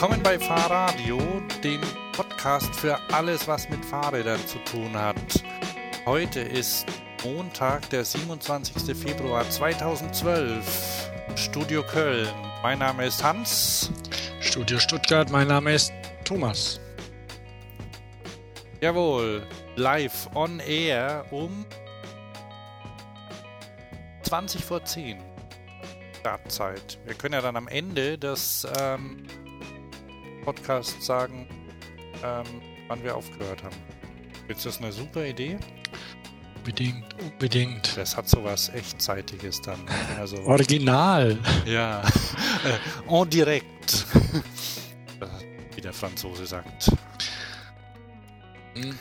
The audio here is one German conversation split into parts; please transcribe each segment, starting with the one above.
Willkommen bei Fahrradio, dem Podcast für alles, was mit Fahrrädern zu tun hat. Heute ist Montag, der 27. Februar 2012. Studio Köln. Mein Name ist Hans. Studio Stuttgart, mein Name ist Thomas. Jawohl, live on air um 20 vor 10. Startzeit. Wir können ja dann am Ende des ähm, Podcasts sagen, ähm, wann wir aufgehört haben. Ist das eine super Idee? Unbedingt, unbedingt. Das hat sowas Echtzeitiges dann. Also, Original. ja, äh, en direct. Wie der Franzose sagt. Hm.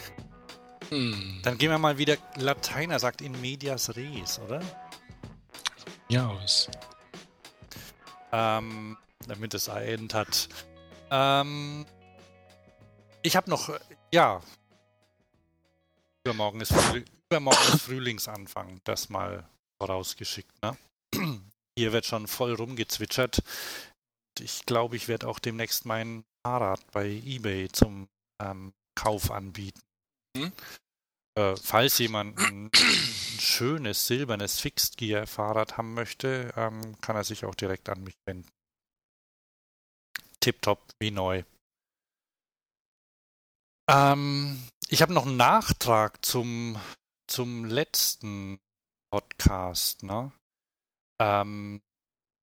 Hm. Dann gehen wir mal wieder. Lateiner sagt in medias res, oder? Ja, aus. Ähm, damit es ein hat. Ähm, ich habe noch, ja. Übermorgen ist, Übermorgen ist Frühlingsanfang, das mal vorausgeschickt. Ne? Hier wird schon voll rumgezwitschert. Ich glaube, ich werde auch demnächst mein Fahrrad bei eBay zum ähm, Kauf anbieten. Hm? Äh, falls jemand ein, ein schönes silbernes Fixed Gear Fahrrad haben möchte, ähm, kann er sich auch direkt an mich wenden. Tipptopp, wie neu. Ähm, ich habe noch einen Nachtrag zum, zum letzten Podcast. Ne? Ähm,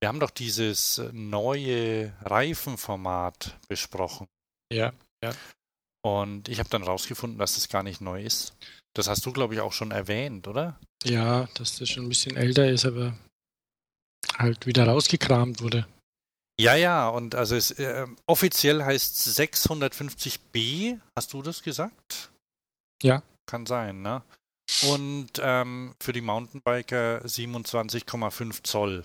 wir haben doch dieses neue Reifenformat besprochen. Ja, ja. Und ich habe dann rausgefunden, dass es gar nicht neu ist. Das hast du, glaube ich, auch schon erwähnt, oder? Ja, dass das schon ein bisschen älter ist, aber halt wieder rausgekramt wurde. Ja, ja, und also es äh, offiziell heißt 650b. Hast du das gesagt? Ja. Kann sein, ne? Und ähm, für die Mountainbiker 27,5 Zoll.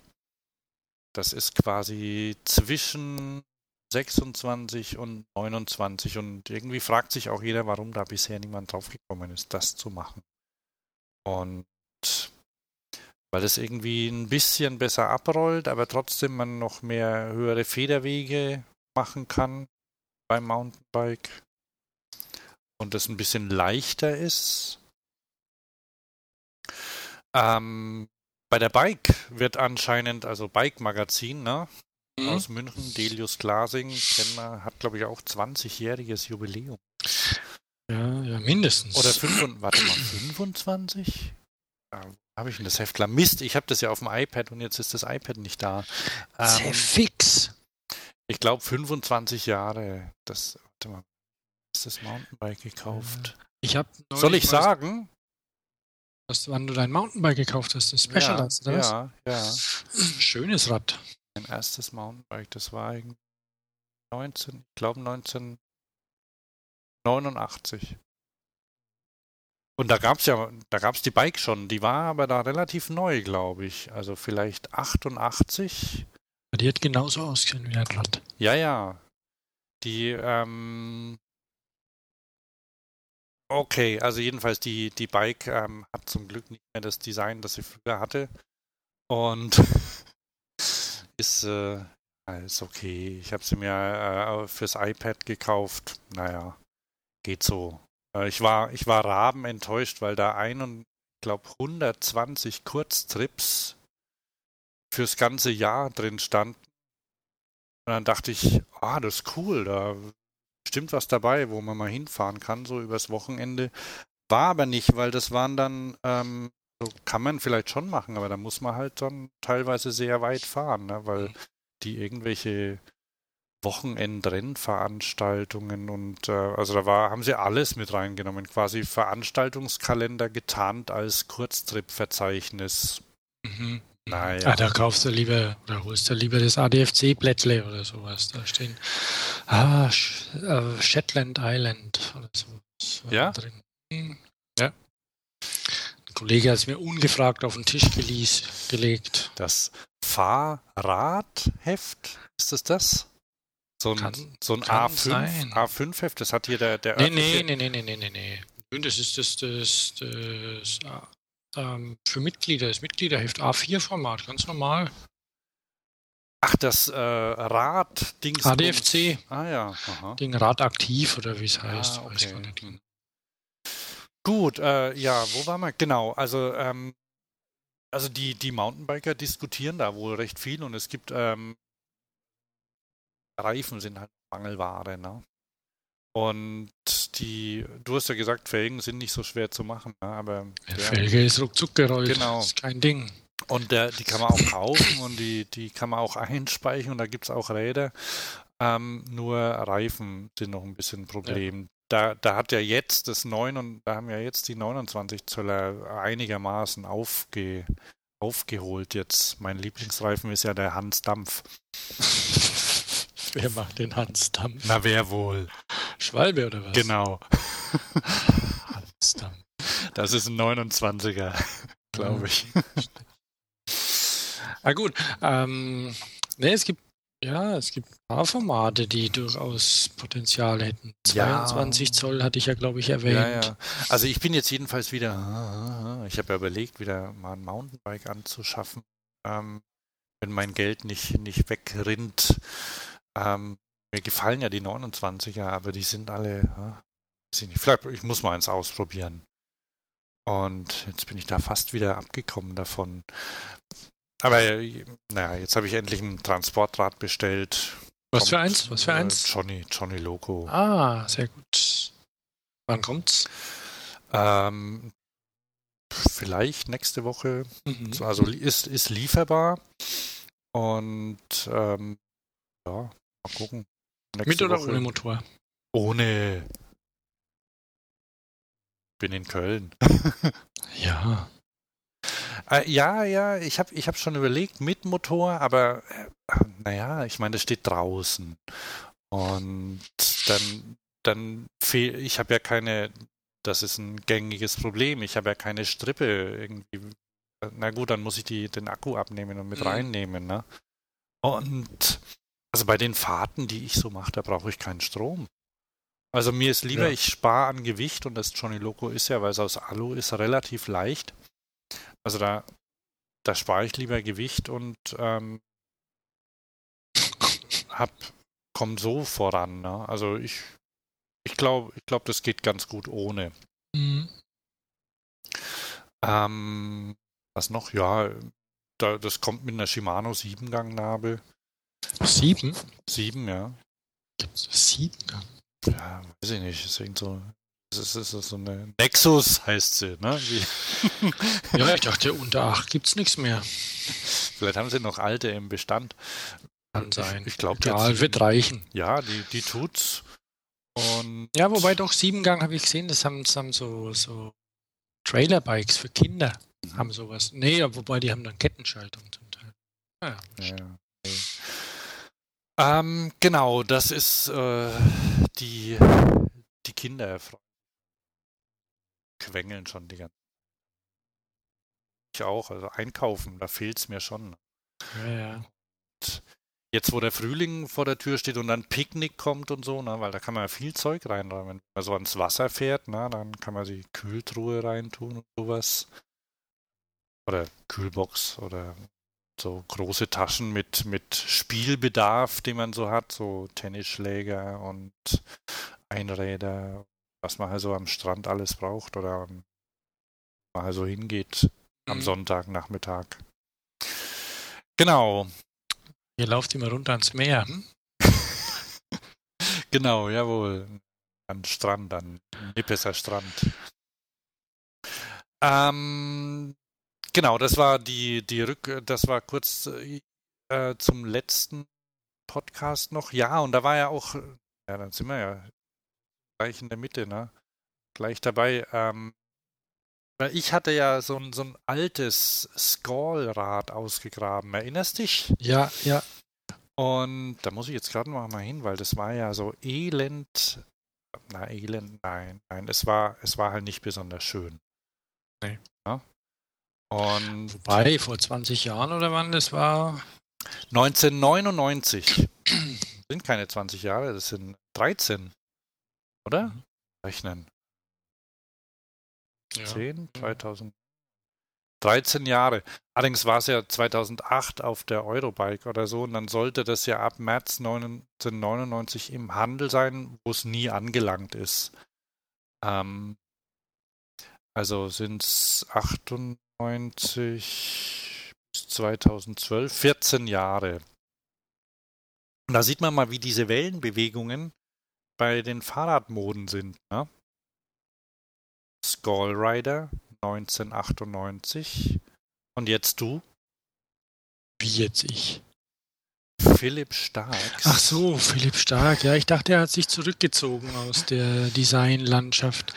Das ist quasi zwischen 26 und 29 und irgendwie fragt sich auch jeder, warum da bisher niemand draufgekommen ist, das zu machen. Und weil es irgendwie ein bisschen besser abrollt, aber trotzdem man noch mehr höhere Federwege machen kann beim Mountainbike und es ein bisschen leichter ist. Ähm, bei der Bike wird anscheinend, also Bike Magazin, ne? Mhm. Aus München, Delius Glasing, kennen wir, hat glaube ich auch 20-jähriges Jubiläum. Ja, ja, mindestens. Oder 5, warte mal, 25? Ja, habe ich denn das Heft klar? Mist, ich habe das ja auf dem iPad und jetzt ist das iPad nicht da. Sehr Ähm, fix. ich glaube 25 Jahre. Das, warte mal, ist das Mountainbike gekauft? Ich habe Soll ich sagen? Was, wann du dein Mountainbike gekauft hast, das Specialized, ja, oder was? ja, ja. Schönes Rad. Mein erstes Mountainbike, das war irgendwie 19, ich glaube 1989. Und da gab es ja, da gab es die Bike schon, die war aber da relativ neu, glaube ich. Also vielleicht 88. Die hat genauso ausgesehen wie ein Rad. Ja, ja. Die, ähm. Okay, also jedenfalls die, die Bike ähm, hat zum Glück nicht mehr das Design, das sie früher hatte. Und ist, äh, ist okay. Ich habe sie mir äh, fürs iPad gekauft. Naja, geht so. Äh, ich war, ich war Raben enttäuscht, weil da ein und, ich glaube, 120 Kurztrips fürs ganze Jahr drin standen. Und dann dachte ich, ah, das ist cool, da stimmt was dabei, wo man mal hinfahren kann, so übers Wochenende. War aber nicht, weil das waren dann, ähm, so kann man vielleicht schon machen, aber da muss man halt dann teilweise sehr weit fahren, ne? weil die irgendwelche Wochenendrennveranstaltungen und äh, also da war, haben sie alles mit reingenommen, quasi Veranstaltungskalender getarnt als Kurztrip-Verzeichnis. Mhm. Naja. Ah, da kaufst du lieber, oder holst du lieber das ADFC-Blättle oder sowas. Da stehen ah, Sch äh, Shetland Island oder sowas Ja? drin. Ja. Ein Kollege hat es mir ungefragt auf den Tisch gelegt. Das Fahrradheft, ist es das? So ein, Kann- so ein kann A5, sein. A5-Heft, das hat hier der, der Nee, nee, nee, nee, nee, nee, nee, nee. Das ist das, das, das, ah, ähm, für Mitglieder, das Mitgliederheft A4-Format, ganz normal. Ach, das äh, Rad-Dings. ADFC. Ah ja. Aha. Ding radaktiv oder wie es heißt. Ah, weiß okay. Hm. Gut, äh, ja, wo waren wir? Genau, also ähm, also die, die Mountainbiker diskutieren da wohl recht viel und es gibt ähm, Reifen sind halt Mangelware, ne? Und die, du hast ja gesagt, Felgen sind nicht so schwer zu machen, ne? aber der- Felge ist ruckzuck gerollt. Genau. Das ist kein Ding. und der, die kann man auch kaufen und die, die kann man auch einspeichern und da gibt es auch Räder. Ähm, nur Reifen sind noch ein bisschen ein Problem. Da, da hat ja jetzt das 9 und da haben ja jetzt die 29 Zöller einigermaßen aufge, aufgeholt jetzt. Mein Lieblingsreifen ist ja der Hans Dampf. Wer macht den Hans Dampf? Na, wer wohl? Schwalbe oder was? Genau. Hans Dampf. Das ist ein 29er, glaube ich. Ah gut. Ähm, ne, es gibt ja, es gibt ein paar Formate, die durchaus Potenzial hätten. Ja. 22 Zoll hatte ich ja, glaube ich, erwähnt. Ja, ja. Also ich bin jetzt jedenfalls wieder, ich habe ja überlegt, wieder mal ein Mountainbike anzuschaffen, ähm, wenn mein Geld nicht, nicht wegrinnt. Ähm, mir gefallen ja die 29er, aber die sind alle, äh, weiß ich nicht, vielleicht, ich muss mal eins ausprobieren. Und jetzt bin ich da fast wieder abgekommen davon. Aber äh, naja, jetzt habe ich endlich ein Transportrad bestellt. Was für Kommt, eins? Was für äh, eins? Johnny, Johnny Loco. Ah, sehr gut. Wann kommt's? Ähm, vielleicht nächste Woche. Mhm. Also ist, ist lieferbar. Und ähm, ja, mal gucken. Mit Nächste oder Woche. ohne Motor? Ohne. Bin in Köln. Ja. Äh, ja, ja, ich habe ich hab schon überlegt mit Motor, aber äh, naja, ich meine, das steht draußen. Und dann, dann fehl, ich habe ja keine, das ist ein gängiges Problem, ich habe ja keine Strippe irgendwie. Na gut, dann muss ich die, den Akku abnehmen und mit Mhm. reinnehmen, ne? Und also bei den Fahrten, die ich so mache, da brauche ich keinen Strom. Also mir ist lieber, Ja. ich spare an Gewicht und das Johnny Loco ist ja, weil es aus Alu ist, relativ leicht. Also da, da spare ich lieber Gewicht und ähm, hab, komm so voran. Ne? Also ich, ich glaube, ich glaube, das geht ganz gut ohne. Mhm. Ähm, was noch? Ja, da, das kommt mit einer Shimano 7-Gang-Nabel. Sieben? 7, ja. Gibt's sieben? Ja, weiß ich nicht. Ist irgend so. Das ist, ist so eine Nexus heißt sie, ne? Ja, ich dachte, unter acht gibt's nichts mehr. vielleicht haben sie noch alte im Bestand. Kann sein. Ich, ich glaube, Egal, wird reichen. ja, die, die tut's. Und Ja, wobei doch Siebengang habe ich gesehen, das haben, das haben so, so Trailerbikes für Kinder. Haben sowas. Nee, ja, wobei die haben dann Kettenschaltung zum Teil. Ah, ja. Ja. Ähm, genau, das ist äh, die, die Kinder quengeln schon die ganze Ich auch, also einkaufen, da fehlt's mir schon. Ja, ja. Jetzt, wo der Frühling vor der Tür steht und dann Picknick kommt und so, ne, weil da kann man ja viel Zeug reinräumen. Wenn man so ans Wasser fährt, ne, dann kann man die Kühltruhe reintun und sowas. Oder Kühlbox oder so große Taschen mit, mit Spielbedarf, den man so hat, so Tennisschläger und Einräder, was man halt so am Strand alles braucht oder am, man halt so hingeht am Mhm. Sonntagnachmittag. Genau, Ihr lauft immer runter ans Meer. Hm? Genau, jawohl. An Strand, an Nippeser Strand. Ähm, genau, das war die, die Rück, das war kurz äh, zum letzten Podcast noch. Ja, und da war ja auch, ja, dann sind wir ja gleich in der Mitte, ne? Gleich dabei. Ähm, weil ich hatte ja so ein, so ein altes Skull-Rad ausgegraben. Erinnerst dich? Ja, ja. Und da muss ich jetzt gerade noch mal hin, weil das war ja so elend. Na, elend, nein, nein, es war, es war halt nicht besonders schön. Nee. Ja? Und Wobei, vor 20 Jahren oder wann das war? 1999 sind keine 20 Jahre, das sind 13. Oder? Mhm. Rechnen. Ja. 10, 2000. 13 Jahre. Allerdings war es ja 2008 auf der Eurobike oder so und dann sollte das ja ab März 1999 im Handel sein, wo es nie angelangt ist. Ähm, also sind es 98 bis 2012, 14 Jahre. Und da sieht man mal, wie diese Wellenbewegungen bei den Fahrradmoden sind. Ne? Skull Rider 1998. Und jetzt du? Wie jetzt ich? Philipp Stark. Ach so, Philipp Stark. Ja, ich dachte, er hat sich zurückgezogen aus der Designlandschaft.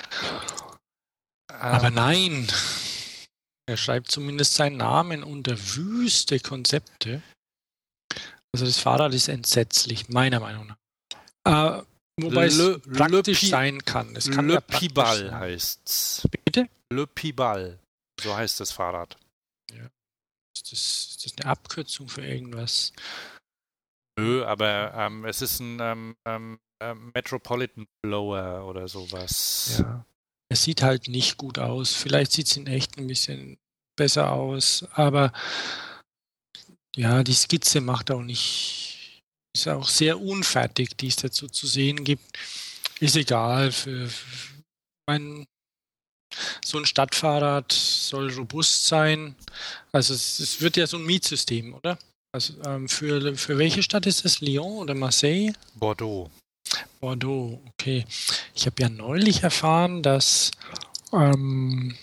Ähm, Aber nein. Er schreibt zumindest seinen Namen unter wüste Konzepte. Also das Fahrrad ist entsetzlich, meiner Meinung nach. Äh, wobei Le, es praktisch Le sein kann. Es kann Le ja Pibal heißt's. Bitte? Le Pibal. So heißt das Fahrrad. Ja. Ist das, ist das eine Abkürzung für irgendwas? Nö, aber ähm, es ist ein ähm, ähm, Metropolitan Blower oder sowas. Ja. Es sieht halt nicht gut aus. Vielleicht sieht es in echt ein bisschen besser aus, aber ja, die Skizze macht auch nicht, ist auch sehr unfertig, die es dazu zu sehen gibt. Ist egal. Für, für mein, so ein Stadtfahrrad soll robust sein. Also es, es wird ja so ein Mietsystem, oder? Also ähm, für, für welche Stadt ist es? Lyon oder Marseille? Bordeaux. Bordeaux, okay. Ich habe ja neulich erfahren, dass ähm,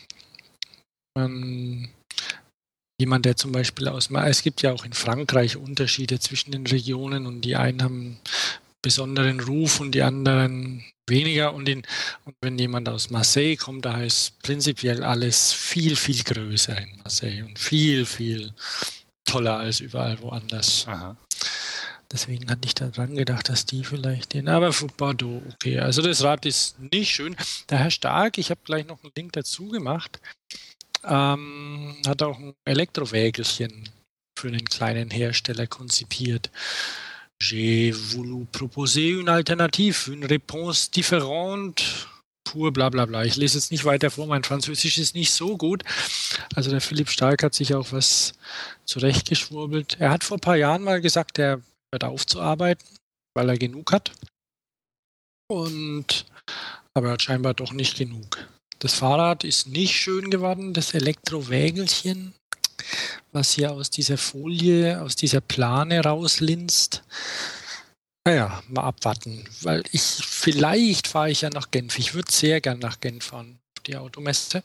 man jemand, der zum Beispiel aus, es gibt ja auch in Frankreich Unterschiede zwischen den Regionen und die einen haben besonderen Ruf und die anderen weniger. Und, in, und wenn jemand aus Marseille kommt, da ist prinzipiell alles viel, viel größer in Marseille und viel, viel toller als überall woanders. Aha. Deswegen hatte ich daran gedacht, dass die vielleicht den. Aber Bordeaux, okay. Also das Rad ist nicht schön. Der Herr Stark, ich habe gleich noch einen Link dazu gemacht, ähm, hat auch ein Elektrowägelchen für einen kleinen Hersteller konzipiert. J'ai voulu proposer une alternative, une réponse différente pur bla bla bla. Ich lese jetzt nicht weiter vor, mein Französisch ist nicht so gut. Also der Philipp Stark hat sich auch was zurechtgeschwurbelt. Er hat vor ein paar Jahren mal gesagt, er hört aufzuarbeiten, weil er genug hat. Und aber er hat scheinbar doch nicht genug. Das Fahrrad ist nicht schön geworden, das Elektrowägelchen, was hier aus dieser Folie, aus dieser Plane rauslinst. Naja, mal abwarten, weil ich, vielleicht fahre ich ja nach Genf. Ich würde sehr gern nach Genf fahren, auf die Automesse,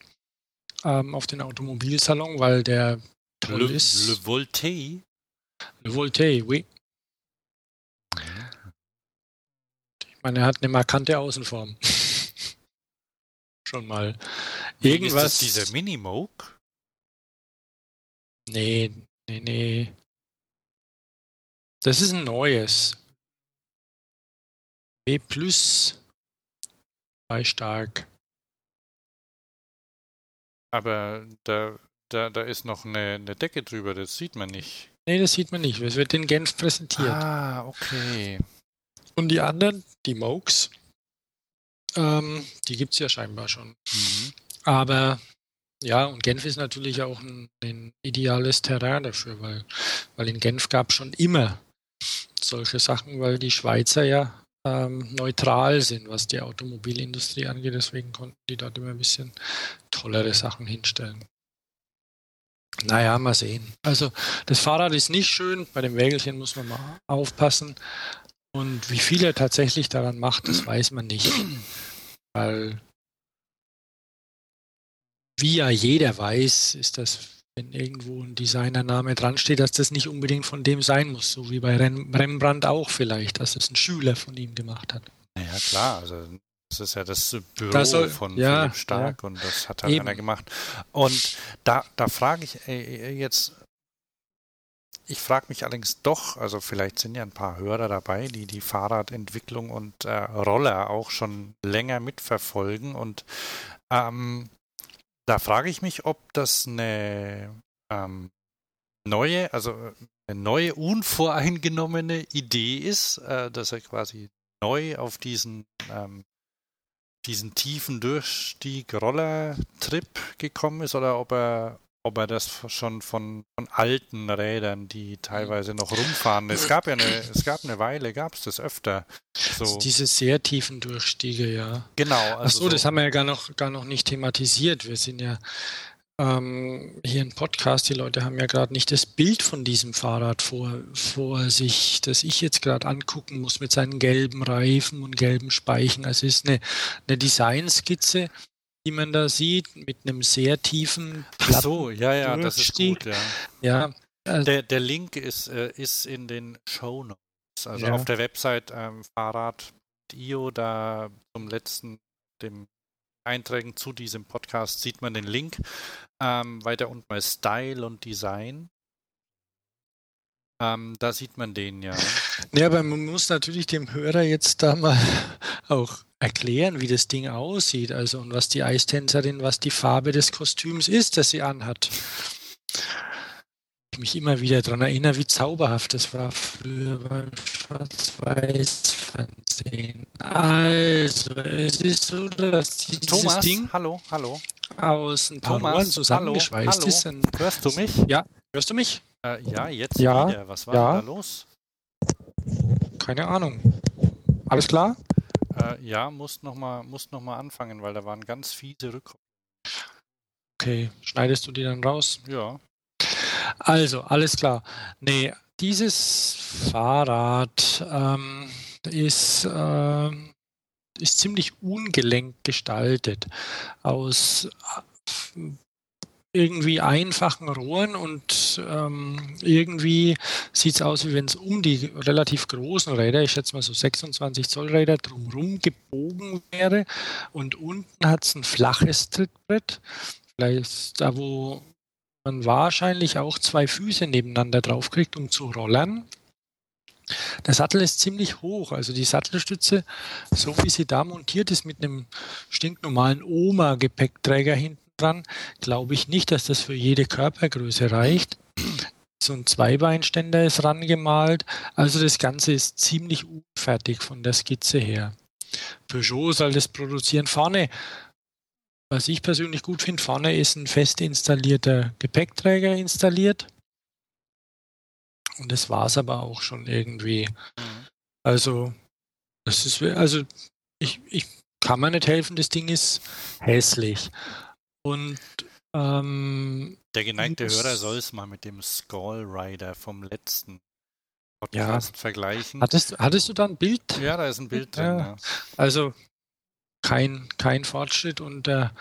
ähm, auf den Automobilsalon, weil der toll Le, ist. Le Voltaire? Le Voltaire, oui. Ich meine, er hat eine markante Außenform. Schon mal. Irgendwas. Ist das dieser Minimoke? Nee, nee, nee. Das ist ein neues. B plus bei stark. Aber da, da, da ist noch eine, eine Decke drüber, das sieht man nicht. Nee, das sieht man nicht. Es wird in Genf präsentiert. Ah, okay. Und die anderen, die Mokes, ähm, die gibt es ja scheinbar schon. Mhm. Aber ja, und Genf ist natürlich auch ein, ein ideales Terrain dafür, weil, weil in Genf gab es schon immer solche Sachen, weil die Schweizer ja ähm, neutral sind, was die Automobilindustrie angeht. Deswegen konnten die dort immer ein bisschen tollere Sachen hinstellen. Naja, mal sehen. Also das Fahrrad ist nicht schön, bei dem Wägelchen muss man mal aufpassen. Und wie viel er tatsächlich daran macht, das weiß man nicht. Weil, wie ja jeder weiß, ist das wenn irgendwo ein Designername dran steht, dass das nicht unbedingt von dem sein muss, so wie bei Rembrandt auch vielleicht, dass es ein Schüler von ihm gemacht hat. Ja klar, also das ist ja das Büro das soll, von ja, Philipp Stark ja. und das hat halt Eben. einer gemacht. Und da, da frage ich ey, jetzt, ich frage mich allerdings doch, also vielleicht sind ja ein paar Hörer dabei, die die Fahrradentwicklung und äh, Roller auch schon länger mitverfolgen. Und ähm, da frage ich mich, ob das eine ähm, neue, also eine neue, unvoreingenommene Idee ist, äh, dass er quasi neu auf diesen, ähm, diesen tiefen Durchstieg Roller-Trip gekommen ist oder ob er ob er das schon von, von alten Rädern, die teilweise noch rumfahren. Es gab ja eine, es gab eine Weile, gab es das öfter. So. Also diese sehr tiefen Durchstiege, ja. Genau. Also Ach so, so, das haben wir ja gar noch, gar noch nicht thematisiert. Wir sind ja ähm, hier im Podcast, die Leute haben ja gerade nicht das Bild von diesem Fahrrad vor, vor sich, das ich jetzt gerade angucken muss mit seinen gelben Reifen und gelben Speichen. Also es ist eine, eine Designskizze, die man da sieht, mit einem sehr tiefen Ach so, ja, ja, das ist gut, ja. ja also der, der Link ist, äh, ist in den Show Notes. Also ja. auf der Website ähm, Fahrrad.io, da zum letzten, dem Einträgen zu diesem Podcast sieht man den Link. Ähm, weiter unten bei Style und Design. Ähm, da sieht man den ja. Ja, aber man muss natürlich dem Hörer jetzt da mal auch erklären, wie das Ding aussieht. Also und was die Eistänzerin, was die Farbe des Kostüms ist, das sie anhat. Ich mich immer wieder daran erinnere, wie zauberhaft das war früher beim Schwarz-Weiß-Fernsehen. Also, es ist so, dass dieses Thomas, Ding hallo, hallo. aus ein paar Thomas, Rohren zusammengeschweißt hallo, ist. Hörst du mich? Ja, hörst du mich? Äh, ja, jetzt ja, wieder. Was war ja. da los? Keine Ahnung. Alles klar? Äh, ja, musst nochmal noch anfangen, weil da waren ganz fiese Rückkommen. Okay, schneidest du die dann raus? Ja. Also, alles klar. Nee, dieses Fahrrad ähm, ist, äh, ist ziemlich ungelenk gestaltet. Aus irgendwie einfachen Rohren und ähm, irgendwie sieht es aus, wie wenn es um die relativ großen Räder, ich schätze mal so 26 Zoll Räder, drumherum gebogen wäre. Und unten hat es ein flaches Trittbrett. Vielleicht da, wo man wahrscheinlich auch zwei Füße nebeneinander draufkriegt, um zu rollern. Der Sattel ist ziemlich hoch, also die Sattelstütze, so wie sie da montiert ist, mit einem stinknormalen Oma-Gepäckträger hinten dran, glaube ich nicht, dass das für jede Körpergröße reicht. So ein Zweibeinständer ist rangemalt. Also das Ganze ist ziemlich unfertig von der Skizze her. Peugeot soll das produzieren. Vorne, was ich persönlich gut finde, vorne ist ein fest installierter Gepäckträger installiert. Und das war es aber auch schon irgendwie. Mhm. Also, das ist, also ich, ich kann mir nicht helfen, das Ding ist hässlich. Und ähm, der geneigte Hörer soll es mal mit dem Skull Rider vom letzten Podcast ja. vergleichen. Hattest, hattest du da ein Bild? Ja, da ist ein Bild drin. Ja. Also kein, kein Fortschritt und der,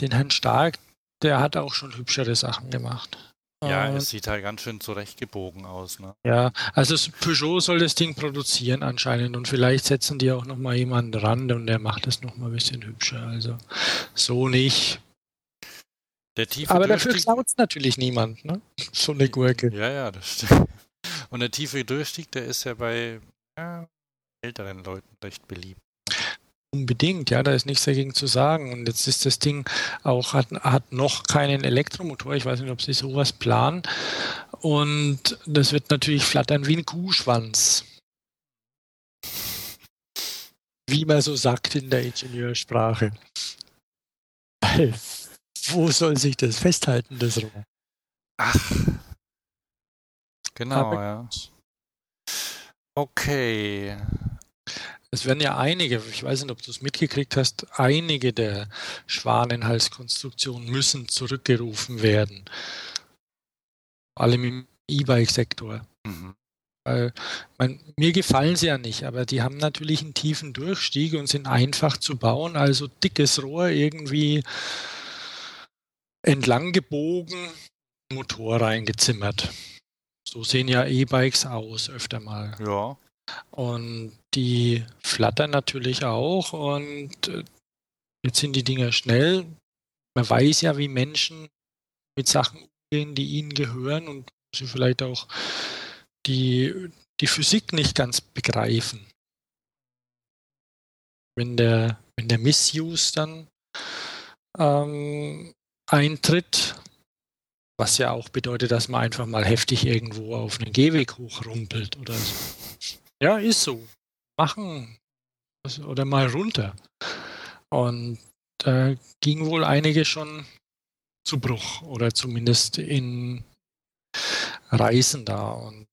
den Herrn Stark, der hat auch schon hübschere Sachen gemacht. Ja, es sieht halt ganz schön zurechtgebogen aus. Ne? Ja, also Peugeot soll das Ding produzieren anscheinend und vielleicht setzen die auch nochmal jemanden ran und der macht das nochmal ein bisschen hübscher. Also so nicht. Der tiefe Aber dafür klaut es natürlich niemand, ne? So eine Gurke. Ja, ja, das stimmt. Und der tiefe Durchstieg, der ist ja bei ja, älteren Leuten recht beliebt. Unbedingt, ja, da ist nichts dagegen zu sagen. Und jetzt ist das Ding auch, hat, hat noch keinen Elektromotor. Ich weiß nicht, ob sie sowas planen. Und das wird natürlich flattern wie ein Kuhschwanz. Wie man so sagt in der Ingenieursprache. Wo soll sich das festhalten, das Rohr? Ach. Genau, Aber ja. Okay. Es werden ja einige, ich weiß nicht, ob du es mitgekriegt hast, einige der Schwanenhalskonstruktionen müssen zurückgerufen werden. Vor allem im E-Bike-Sektor. Mhm. Weil, mein, mir gefallen sie ja nicht, aber die haben natürlich einen tiefen Durchstieg und sind einfach zu bauen. Also dickes Rohr irgendwie entlang gebogen, Motor reingezimmert. So sehen ja E-Bikes aus, öfter mal. Ja. Und die flattern natürlich auch und äh, jetzt sind die Dinger schnell. Man weiß ja, wie Menschen mit Sachen umgehen, die ihnen gehören und sie vielleicht auch die, die Physik nicht ganz begreifen. Wenn der, wenn der Missuse dann ähm, eintritt, was ja auch bedeutet, dass man einfach mal heftig irgendwo auf einen Gehweg hochrumpelt oder so. Ja, ist so. Machen oder mal runter. Und da ging wohl einige schon zu Bruch oder zumindest in Reisen da. Und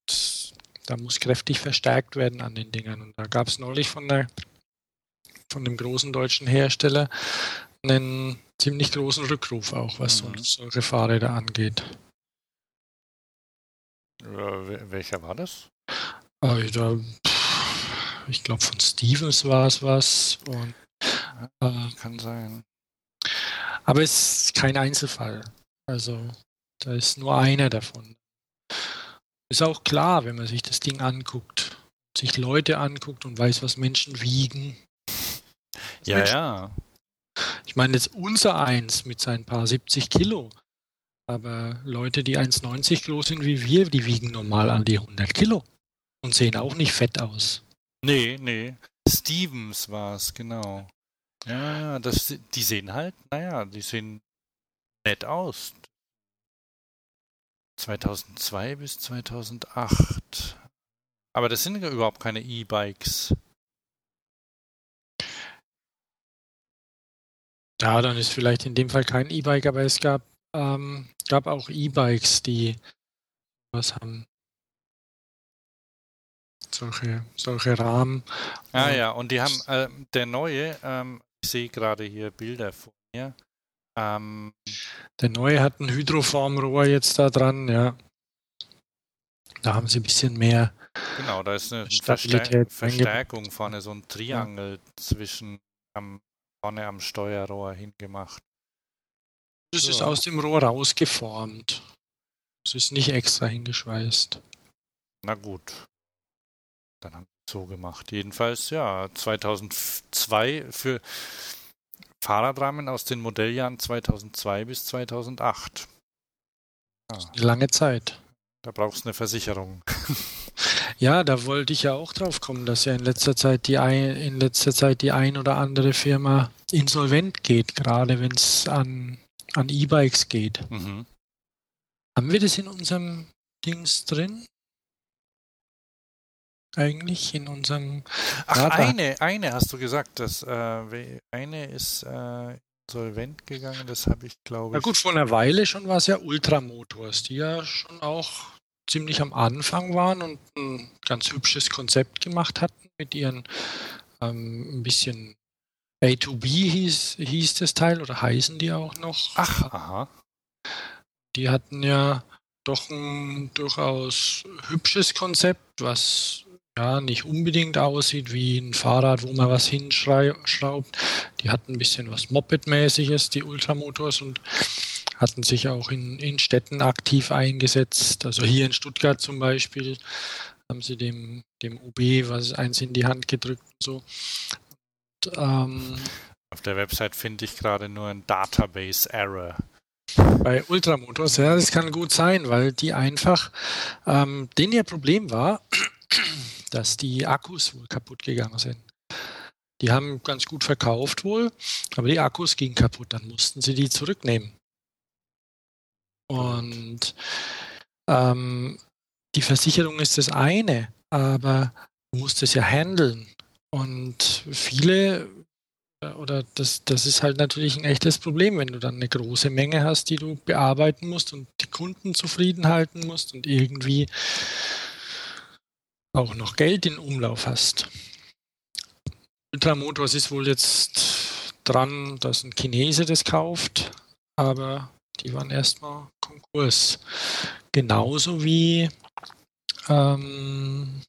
da muss kräftig verstärkt werden an den Dingern. Und da gab es neulich von der von dem großen deutschen Hersteller einen ziemlich großen Rückruf auch, was mhm. solche Fahrräder angeht. Äh, welcher war das? Ich glaube, von Stevens war es was. Und, äh, Kann sein. Aber es ist kein Einzelfall. Also, da ist nur einer davon. Ist auch klar, wenn man sich das Ding anguckt, sich Leute anguckt und weiß, was Menschen wiegen. Ja, Menschen, ja. Ich meine jetzt unser Eins mit seinen paar 70 Kilo. Aber Leute, die 1,90 groß sind wie wir, die wiegen normal an die 100 Kilo und sehen auch nicht fett aus. Nee, nee. Stevens war es, genau. Ja, das, die sehen halt, naja, die sehen nett aus. 2002 bis 2008. Aber das sind ja überhaupt keine E-Bikes. Ja, dann ist vielleicht in dem Fall kein E-Bike, aber es gab, ähm, gab auch E-Bikes, die was haben. Solche, solche Rahmen. Ah ja, und die haben, äh, der neue, ähm, ich sehe gerade hier Bilder von mir. Ähm, der neue hat ein Hydroformrohr jetzt da dran, ja. Da haben sie ein bisschen mehr. Genau, da ist eine Verstär Verstärkung vorne, so ein Triangel ja. zwischen am vorne am Steuerrohr hingemacht. Das so. ist aus dem Rohr rausgeformt. Es ist nicht extra hingeschweißt. Na gut. Dann haben wir es so gemacht. Jedenfalls, ja, 2002 für Fahrradrahmen aus den Modelljahren 2002 bis 2008. Ja. Eine lange Zeit. Da brauchst du eine Versicherung. Ja, da wollte ich ja auch drauf kommen, dass ja in letzter Zeit die ein, in letzter Zeit die ein oder andere Firma insolvent geht, gerade wenn es an, an E-Bikes geht. Mhm. Haben wir das in unserem Dings drin? Eigentlich in unserem. Ach, Radar. eine, eine hast du gesagt, dass äh, eine ist äh, insolvent gegangen, das habe ich glaube ich. Na gut, vor einer Weile schon war es ja Ultramotors, die ja schon auch ziemlich am Anfang waren und ein ganz hübsches Konzept gemacht hatten mit ihren ähm, ein bisschen A2B hieß, hieß das Teil oder heißen die auch noch. Ach, aha. Die hatten ja doch ein durchaus hübsches Konzept, was ja nicht unbedingt aussieht wie ein Fahrrad, wo man was hinschraubt. Die hatten ein bisschen was Moped-mäßiges, die Ultramotors und hatten sich auch in, in Städten aktiv eingesetzt. Also hier in Stuttgart zum Beispiel haben sie dem, dem OB was eins in die Hand gedrückt und so. Und, ähm, Auf der Website finde ich gerade nur ein Database Error. Bei Ultramotors, ja, das kann gut sein, weil die einfach, ähm, denen ihr Problem war, dass die Akkus wohl kaputt gegangen sind. Die haben ganz gut verkauft wohl, aber die Akkus gingen kaputt. Dann mussten sie die zurücknehmen. Und ähm, die Versicherung ist das eine, aber du musst es ja handeln. Und viele, äh, oder das, das ist halt natürlich ein echtes Problem, wenn du dann eine große Menge hast, die du bearbeiten musst und die Kunden zufrieden halten musst und irgendwie auch noch Geld in Umlauf hast. Ultramotors ist wohl jetzt dran, dass ein Chinese das kauft, aber die waren erstmal Konkurs. Genauso wie ähm,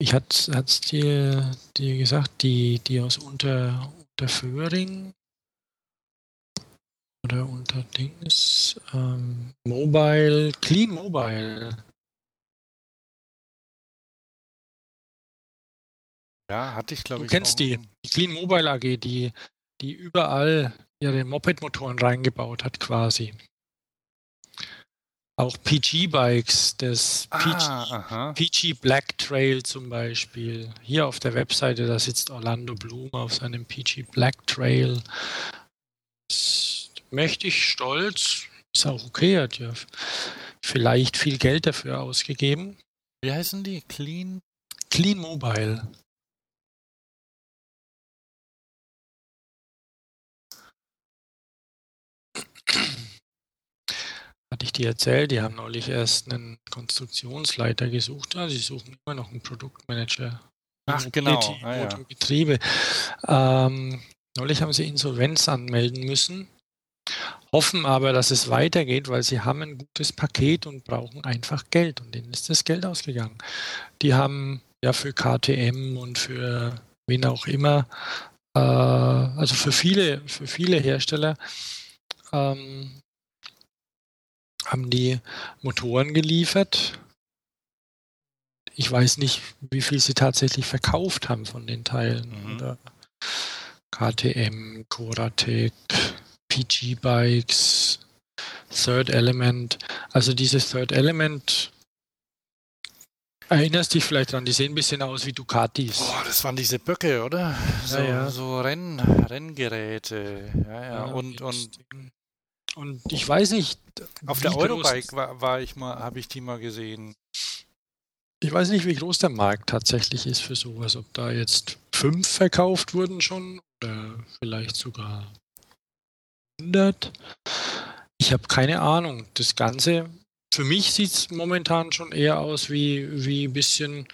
ich hatte es dir, dir gesagt, die, die aus Unter, Unterföhring oder unter Dings ähm, Mobile, Clean Mobile. Ja, hatte ich glaube ich. Du kennst die, die Clean Mobile AG, die, die überall ihre Moped-Motoren reingebaut hat quasi. Auch PG-Bikes, das ah, PG, PG, Black Trail zum Beispiel. Hier auf der Webseite, da sitzt Orlando Bloom auf seinem PG Black Trail. Das mächtig stolz, ist auch okay, hat ja vielleicht viel Geld dafür ausgegeben. Wie heißen die? Clean? Clean Mobile. Hatte ich dir erzählt, die haben neulich erst einen Konstruktionsleiter gesucht. Ja, sie suchen immer noch einen Produktmanager. Ach, genau. Ah, ja. Betriebe. Ähm, neulich haben sie Insolvenz anmelden müssen, hoffen aber, dass es weitergeht, weil sie haben ein gutes Paket und brauchen einfach Geld. Und denen ist das Geld ausgegangen. Die haben ja für KTM und für wen auch immer, äh, also für viele, für viele Hersteller, ähm, haben die Motoren geliefert. Ich weiß nicht, wie viel sie tatsächlich verkauft haben von den Teilen. Mhm. KTM, Coratec, PG Bikes, Third Element. Also dieses Third Element Erinnerst dich vielleicht dran, die sehen ein bisschen aus wie Ducatis. Boah, das waren diese Böcke, oder? So, ja, ja. so Renn, Renngeräte. Ja, ja. und, und, und ich weiß nicht. Auf der Eurobike war, war ich mal, habe ich die mal gesehen. Ich weiß nicht, wie groß der Markt tatsächlich ist für sowas. Ob da jetzt fünf verkauft wurden schon oder vielleicht sogar 100. Ich habe keine Ahnung. Das Ganze für mich sieht es momentan schon eher aus wie, wie ein bisschen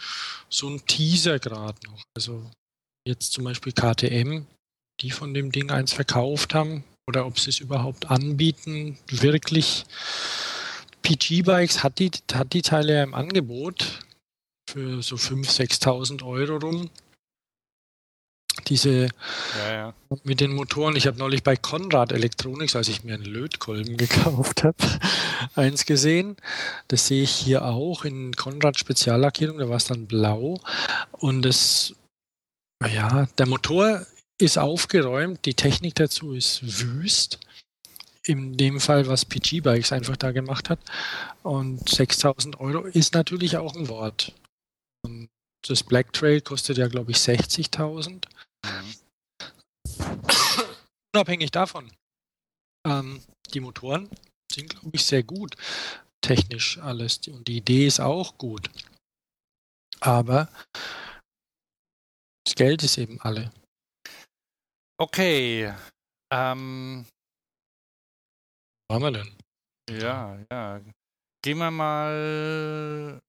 so ein Teaser gerade noch. Also jetzt zum Beispiel KTM, die von dem Ding eins verkauft haben oder ob sie es überhaupt anbieten, wirklich. PG-Bikes hat die, hat die Teile ja im Angebot für so 5.000, 6.000 Euro rum diese ja, ja. mit den Motoren. Ich habe neulich bei Konrad Electronics, als ich mir einen Lötkolben gekauft habe, eins gesehen. Das sehe ich hier auch in Konrad Speziallackierung, da war es dann blau. Und das, ja, der Motor ist aufgeräumt, die Technik dazu ist wüst. In dem Fall, was PG Bikes einfach da gemacht hat. Und 6000 Euro ist natürlich auch ein Wort. Und das Black Trail kostet ja, glaube ich, 60.000. Unabhängig davon, ähm, die Motoren sind, glaube ich, sehr gut. Technisch alles. Und die Idee ist auch gut. Aber das Geld ist eben alle. Okay. Ähm, Wo haben wir denn? Ja, ja. Gehen wir mal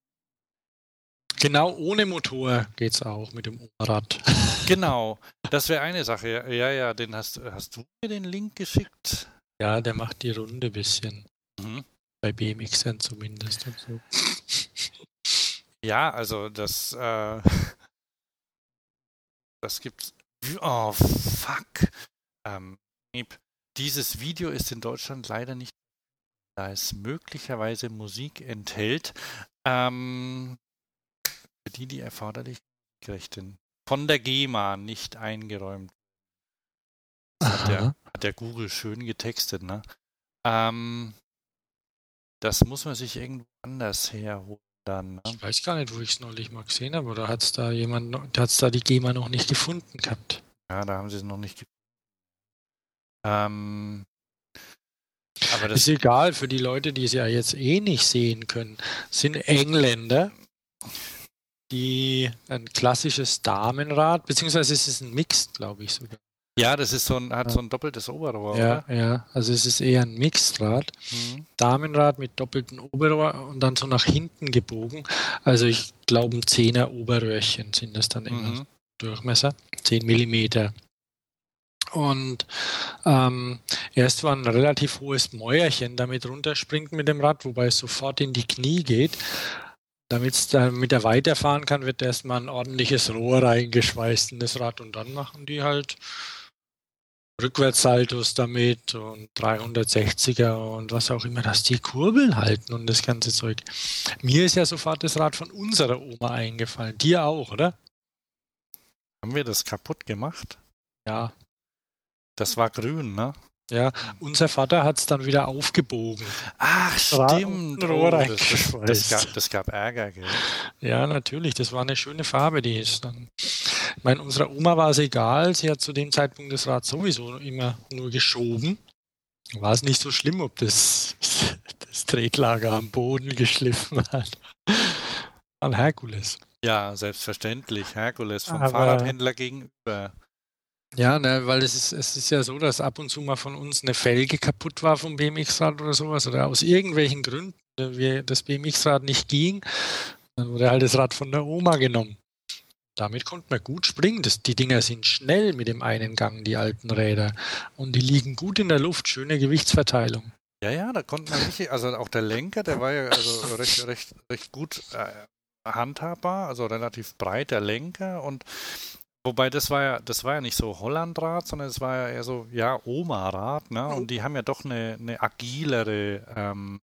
Genau ohne Motor geht es auch mit dem Rad. Genau, das wäre eine Sache. Ja, ja, den hast, hast du mir den Link geschickt? Ja, der macht die Runde ein bisschen. Mhm. Bei BMXern zumindest und so. Ja, also das, äh, das gibt's. Oh, fuck. Ähm, dieses Video ist in Deutschland leider nicht, da es möglicherweise Musik enthält. Ähm, die die erforderlichen Rechte von der GEMA nicht eingeräumt. Hat der, hat der, Google schön getextet, ne? Ähm, das muss man sich irgendwo anders herholen dann. Ne? Ich weiß gar nicht, wo ich es neulich mal gesehen habe, oder hat es da jemand, hat es da die GEMA noch nicht gefunden gehabt? Ja, da haben sie es noch nicht gefunden. Ähm, aber das ist egal für die Leute, die es ja jetzt eh nicht sehen können. sind Engländer, die ein klassisches Damenrad, beziehungsweise es ist ein Mix, glaube ich sogar. Ja, das ist so ein, hat so ein doppeltes Oberrohr, ja, oder? Ja, also es ist eher ein Mixrad. Mhm. Damenrad mit doppeltem Oberrohr und dann so nach hinten gebogen. Also ich glaube ein Zehner Oberröhrchen sind das dann immer. Mhm. Durchmesser, 10 Millimeter. Und ähm, erst war ein relativ hohes Mäuerchen damit runterspringt mit dem Rad, wobei es sofort in die Knie geht. Damit er weiterfahren kann, wird erstmal ein ordentliches Rohr reingeschweißt in das Rad und dann machen die halt Rückwärtssaltos damit und 360er und was auch immer, dass die Kurbeln halten und das ganze Zeug. Mir ist ja sofort das Rad von unserer Oma eingefallen. Dir auch, oder? Haben wir das kaputt gemacht? Ja. Das war grün, ne? Ja, unser Vater hat es dann wieder aufgebogen. Ach, stimmt. Oh, das, das, gab, das, gab, Ärger, gell? Ja, natürlich. Das war eine schöne Farbe, die ist dann. Ich meine, unserer Oma war es egal. Sie hat zu dem Zeitpunkt das Rad sowieso immer nur geschoben. War es nicht so schlimm, ob das, das Tretlager am Boden geschliffen hat. An Herkules. Ja, selbstverständlich. Herkules vom Aber, Fahrradhändler gegenüber. Ja, ne, weil es ist, es ist ja so, dass ab und zu mal von uns eine Felge kaputt war vom BMX-Rad oder sowas oder aus irgendwelchen Gründen äh, wir, das BMX-Rad nicht ging. Dann wurde halt das Rad von der Oma genommen. Damit konnte man gut springen. Das, die Dinger sind schnell mit dem einen Gang, die alten Räder. Und die liegen gut in der Luft. Schöne Gewichtsverteilung. Ja, ja, da konnte man richtig, also auch der Lenker, der war ja also recht, recht, recht gut äh, handhabbar, also relativ breit der Lenker und Wobei das war ja, das war ja nicht so Hollandrad, sondern es war ja eher so, ja, Oma-Rad, ne? Und die haben ja doch eine, eine agilere ähm,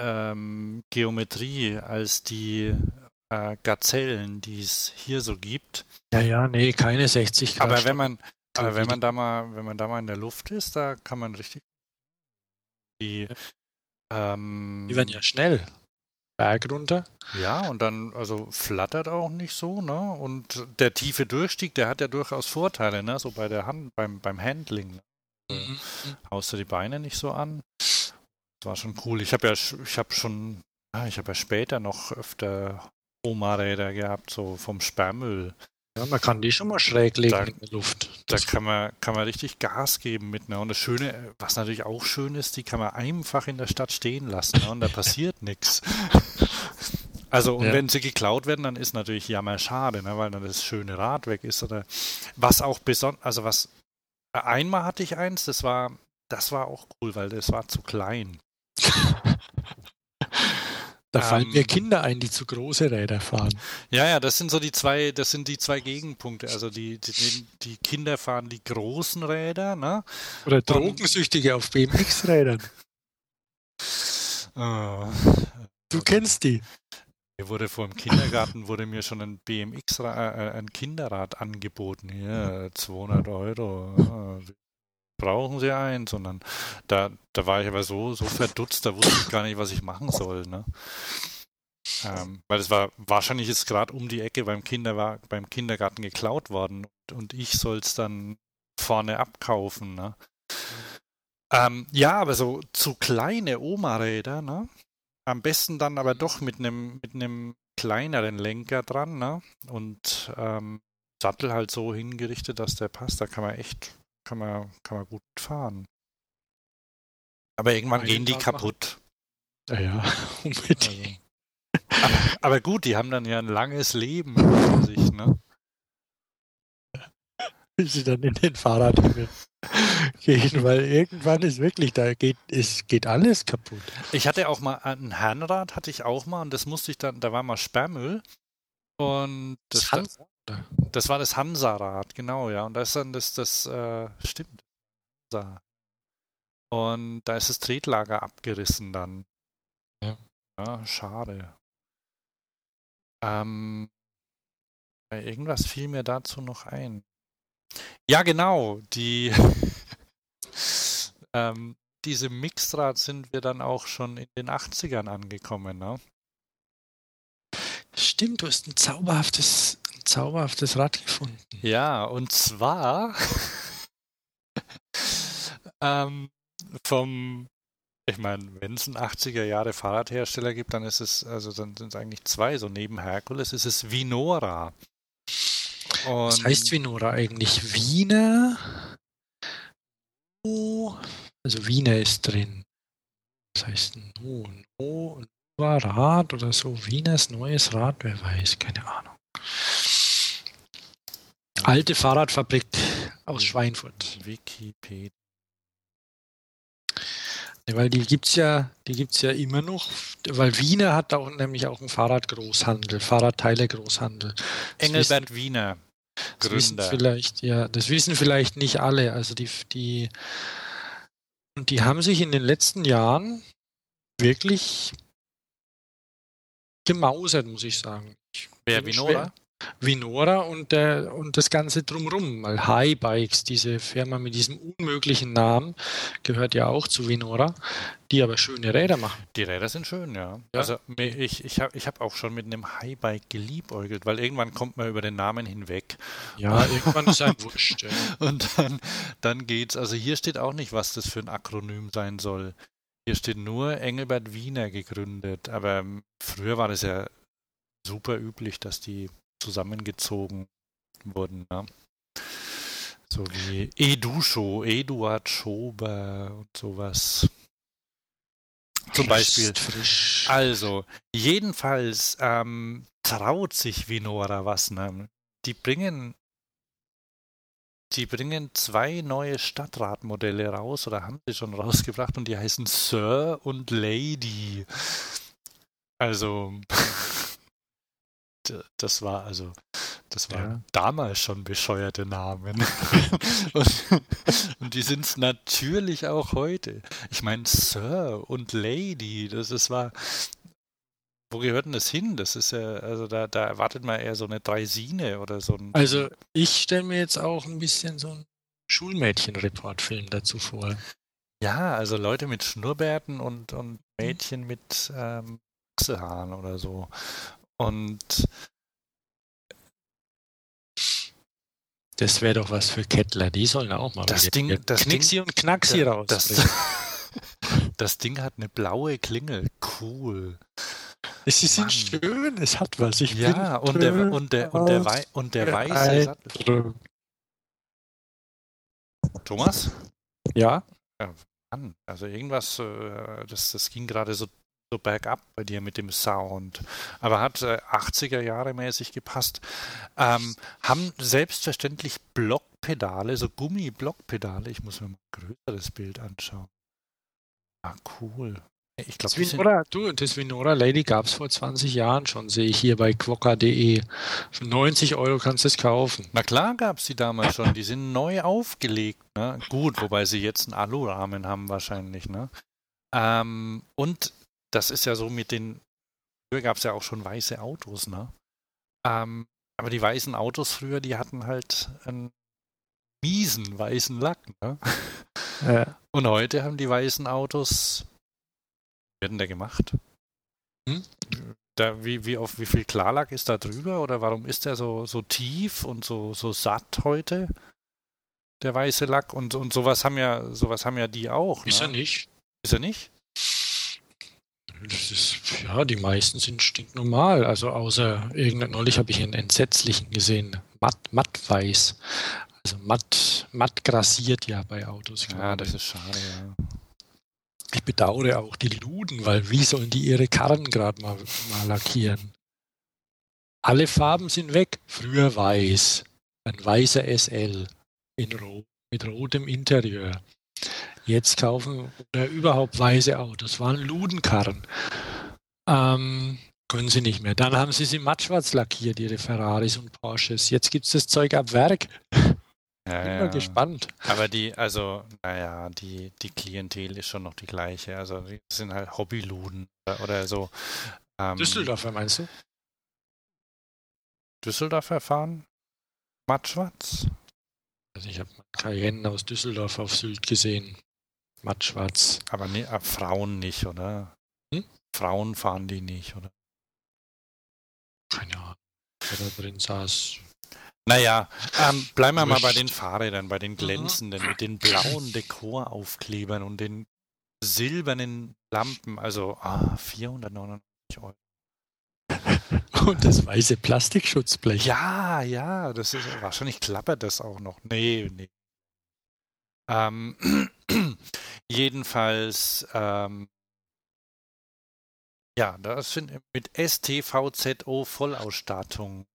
ähm, Geometrie als die äh, Gazellen, die es hier so gibt. Ja, ja, nee, keine 60 Grad. Aber wenn man, aber wenn man da mal, wenn man da mal in der Luft ist, da kann man richtig die, ähm, die werden ja schnell. Berg runter. Ja, und dann, also flattert auch nicht so, ne? Und der tiefe Durchstieg, der hat ja durchaus Vorteile, ne? So bei der Hand, beim, beim Handling. Ne? Mhm. Haust du die Beine nicht so an. Das war schon cool. Ich habe ja, ich habe schon, ich habe ja später noch öfter Oma-Räder gehabt, so vom Sperrmüll. Ja, man kann die schon mal schräg legen da, in der Luft. Da kann man, kann man richtig Gas geben mit. Ne? Und das Schöne, was natürlich auch schön ist, die kann man einfach in der Stadt stehen lassen ne? und da passiert nichts. Also, und ja. wenn sie geklaut werden, dann ist natürlich jammer schade, ne? weil dann das schöne Rad weg ist. Oder was auch besonders, also was, einmal hatte ich eins, das war, das war auch cool, weil das war zu klein. Da ähm, fallen mir Kinder ein, die zu große Räder fahren. Ja, ja, das sind so die zwei, das sind die zwei Gegenpunkte. Also die, die, die Kinder fahren die großen Räder, ne? Oder Drogensüchtige auf BMX-Rädern. Oh. Du kennst die. Mir wurde vor dem Kindergarten wurde mir schon ein BMX, äh, ein Kinderrad angeboten. Hier, 200 Euro brauchen sie eins, sondern da, da war ich aber so, so verdutzt, da wusste ich gar nicht, was ich machen soll. Ne? Ähm, weil es war, wahrscheinlich ist gerade um die Ecke beim, Kinder, beim Kindergarten geklaut worden und, und ich soll es dann vorne abkaufen. Ne? Ähm, ja, aber so zu kleine Oma-Räder, ne? Am besten dann aber doch mit einem mit einem kleineren Lenker dran, ne? Und ähm, Sattel halt so hingerichtet, dass der passt. Da kann man echt kann man, kann man gut fahren. Aber irgendwann Einen gehen die Tag kaputt. Ja, ja, unbedingt. Also. Aber, aber, gut, die haben dann ja ein langes Leben für sich, ne? Bis sie dann in den Fahrradhimmel gehen, weil irgendwann ist wirklich, da geht, ist, geht alles kaputt. Ich hatte auch mal ein Herrenrad, hatte ich auch mal und das musste ich dann, da war mal Sperrmüll und das, das, das war das Hansa-Rad, genau, ja. Und da ist dann das, das, äh, stimmt. Und da ist das Tretlager abgerissen dann. Ja. ja schade. Ähm, irgendwas fiel mir dazu noch ein. Ja, genau, die ähm, diese Mixdraht sind wir dann auch schon in den 80ern angekommen, ne? Stimmt, du hast ein zauberhaftes, zauberhaftes Rad gefunden. Ja, und zwar ähm, vom, ich meine, wenn es einen 80er Jahre Fahrradhersteller gibt, dann ist es, also dann sind es eigentlich zwei, so neben Herkules ist es Vinora. Und Was heißt Vinora eigentlich? Wiener? Oh, also Wiener ist drin. Was heißt No? No, Rad oder so. Wieners neues Rad, wer weiß, keine Ahnung. Alte Fahrradfabrik aus Schweinfurt. Wikipedia. weil die gibt's ja, die gibt's ja immer noch, weil Wiener hat auch nämlich auch einen Fahrradgroßhandel, Fahrradteile Großhandel. Engelbert wissen, Wiener. Gründer. Das wissen vielleicht, ja, das wissen vielleicht nicht alle. Also die, die, und die haben sich in den letzten Jahren wirklich gemausert, muss ich sagen. Wer, Vinora? Vinora und, der, und das Ganze drumrum, weil High Bikes, diese Firma mit diesem unmöglichen Namen, gehört ja auch zu Vinora, die aber schöne Räder machen. Die Räder sind schön, ja. ja. Also ich, ich habe ich hab auch schon mit einem High Bike geliebäugelt, weil irgendwann kommt man über den Namen hinweg. Ja, irgendwann ist ein wurscht. Ja. Und dann, dann geht's, also hier steht auch nicht, was das für ein Akronym sein soll. Hier steht nur Engelbert Wiener gegründet, aber früher war das ja super üblich, dass die zusammengezogen wurden. Ne? So wie Edusho, Eduard Schober und sowas. Zum Beispiel. Frisch. Also, jedenfalls ähm, traut sich Vinora Wassner. Die bringen, die bringen zwei neue Stadtradmodelle raus oder haben sie schon rausgebracht und die heißen Sir und Lady. Also, das war also, das war Ja. damals schon bescheuerte Namen. und, und die sind es natürlich auch heute. Ich meine, Sir und Lady, das ist war. Wo gehört denn das hin? Das ist ja, also da, da erwartet man eher so eine Dreisine oder so ein. Also ich stelle mir jetzt auch ein bisschen so einen Schulmädchen-Reportfilm dazu vor. Ja, also Leute mit Schnurrbärten und, und Mädchen mit ähm, Achselhaaren oder so. Und Das wäre doch was für Kettler. Die sollen auch mal Das Ding- das Knixi und Knaxi das, rausbringen. das Ding hat eine blaue Klingel. Cool. Sie sind Mann. schön, es hat was. Ich Ja, bin und der, und der, und der, Wei und der weiße Sattel. Thomas? Ja, Mann, also irgendwas, äh, das, das ging gerade so, so bergab bei dir mit dem Sound. Aber hat äh, 80er Jahre mäßig gepasst. Ähm, haben selbstverständlich Blockpedale, so Gummi-Blockpedale. Ich muss mir mal ein größeres Bild anschauen. Ah, cool. Ich glaube, das Vinora, du, das Vinora Lady gab es vor 20 Jahren schon, sehe ich hier bei quokka.de. Für 90 Euro kannst du es kaufen. Na klar gab es die damals schon. Die sind neu aufgelegt. Ne? Gut, wobei sie jetzt einen Alurahmen haben wahrscheinlich. Ne? Ähm, und das ist ja so mit den. Früher gab es ja auch schon weiße Autos. Ne? Ähm, aber die weißen Autos früher, die hatten halt einen miesen weißen Lack. Ne? Ja. Und heute haben die weißen Autos. Wie werden der gemacht? Hm? Da, wie, wie, auf wie viel Klarlack ist da drüber oder warum ist der so, so tief und so, so satt heute? Der weiße Lack und, und sowas haben ja, sowas haben ja die auch. Ist ne? er nicht? Ist er nicht? Das ist, ja, die meisten sind stinknormal. Also außer irgendein, neulich habe ich einen entsetzlichen gesehen. Matt, mattweiß. Also matt, matt grassiert ja bei Autos. Ja, glaube das ich. ist schade, ja. ich bedauere auch die Luden, weil wie sollen die ihre Karren gerade mal, mal lackieren? Alle Farben sind weg. Früher weiß. Ein weißer SL in Rot, mit rotem Interieur. Jetzt kaufen oder überhaupt weiße Autos. Waren Ludenkarren. Ähm, können sie nicht mehr. Dann haben sie sie mattschwarz lackiert, ihre Ferraris und Porsches. Jetzt gibt es das Zeug ab Werk. ja, Bin ja. mal gespannt. Aber die, also, naja, die, die Klientel ist schon noch die gleiche. Also, die sind halt Hobbyluden oder, oder so. Ähm, Düsseldorfer meinst du? Düsseldorf erfahren? Mattschwarz? Also ich habe Cayenne aus Düsseldorf auf Sylt gesehen. Mattschwarz. Aber nee, äh, Frauen nicht, oder? Hm? Frauen fahren die nicht, oder? Keine Ahnung, wer da drin saß. Naja, ähm, bleiben wir mal bei den Fahrrädern, bei den glänzenden, mit den blauen Dekoraufklebern und den silbernen Lampen. Also, ah, 499 Euro. Und das weiße Plastikschutzblech. Ja, ja, das ist wahrscheinlich klappert das auch noch. Nee, nee. Ähm, jedenfalls, ähm, ja, das sind mit STVZO Vollausstattung.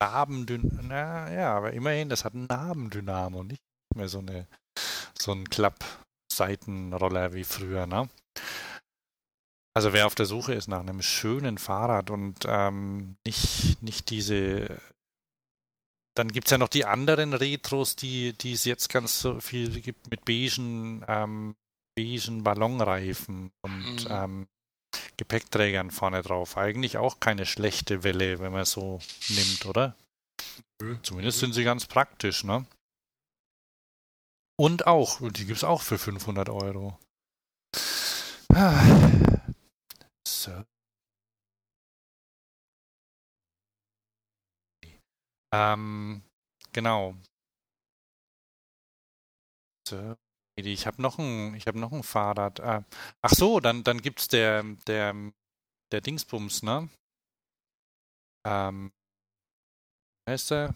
Nabendyn na ja, aber immerhin, das hat einen Nabendynamo, nicht mehr so eine so ein Klapp-Seitenroller wie früher, ne? Also wer auf der Suche ist nach einem schönen Fahrrad und ähm, nicht, nicht diese dann gibt es ja noch die anderen Retros, die, die es jetzt ganz so viel gibt mit beigen, ähm, beigen Ballonreifen und Mhm. ähm, Gepäckträgern vorne drauf. Eigentlich auch keine schlechte Welle, wenn man so nimmt, oder? Nö. Zumindest sind sie ganz praktisch, ne? Und auch, die gibt es auch für 500 Euro. Ah. So. Ähm, genau. So. Ich habe noch ein, ich habe noch ein Fahrrad. Ah, ach so, dann, dann gibt's der, der, der Dingsbums, ne? Ähm, heißt der?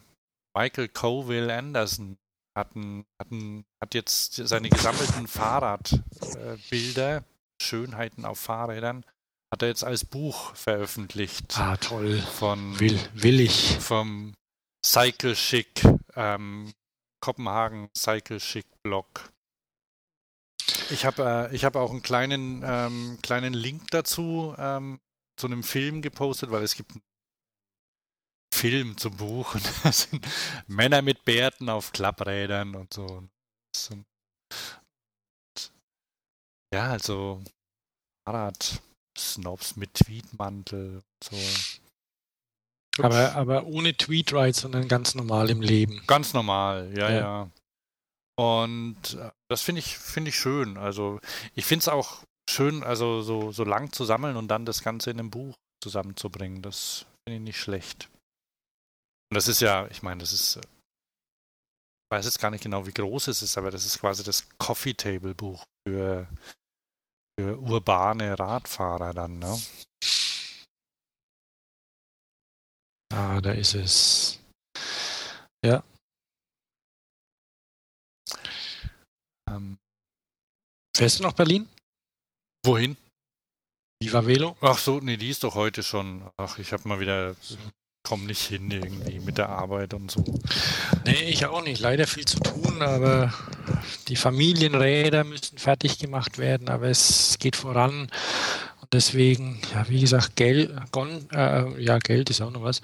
Michael Coville Anderson hatten, hatten, hat jetzt seine gesammelten Fahrradbilder, Schönheiten auf Fahrrädern, hat er jetzt als Buch veröffentlicht. Ah, toll. Von, will, will ich. Vom Cycle Chic, ähm, Kopenhagen Cycle Chic Blog. Ich habe äh, hab auch einen kleinen, ähm, kleinen Link dazu ähm, zu einem Film gepostet, weil es gibt einen Film zum Buch und da sind Männer mit Bärten auf Klapprädern und so. Und ja, also Fahrrad, Snobs mit Tweetmantel und so. Aber, aber ohne Tweetride, sondern ganz normal im Leben. Ganz normal, ja, ja. ja. Und äh, das finde ich, finde ich schön. Also ich finde es auch schön, also so, so lang zu sammeln und dann das Ganze in einem Buch zusammenzubringen. Das finde ich nicht schlecht. Und das ist ja, ich meine, das ist, äh, ich weiß jetzt gar nicht genau, wie groß es ist, aber das ist quasi das Coffee Table Buch für, für urbane Radfahrer dann, ne? Ah, da ist es. Ja. Ähm, Fährst du nach Berlin? Wohin? Viva Velo? Ach so, nee, die ist doch heute schon. Ach, ich habe mal wieder komme nicht hin irgendwie mit der Arbeit und so. Nee, ich auch nicht. Leider viel zu tun, aber die Familienräder müssen fertig gemacht werden, aber es geht voran. Und deswegen, ja, wie gesagt, Geld, äh, ja, Geld ist auch noch was.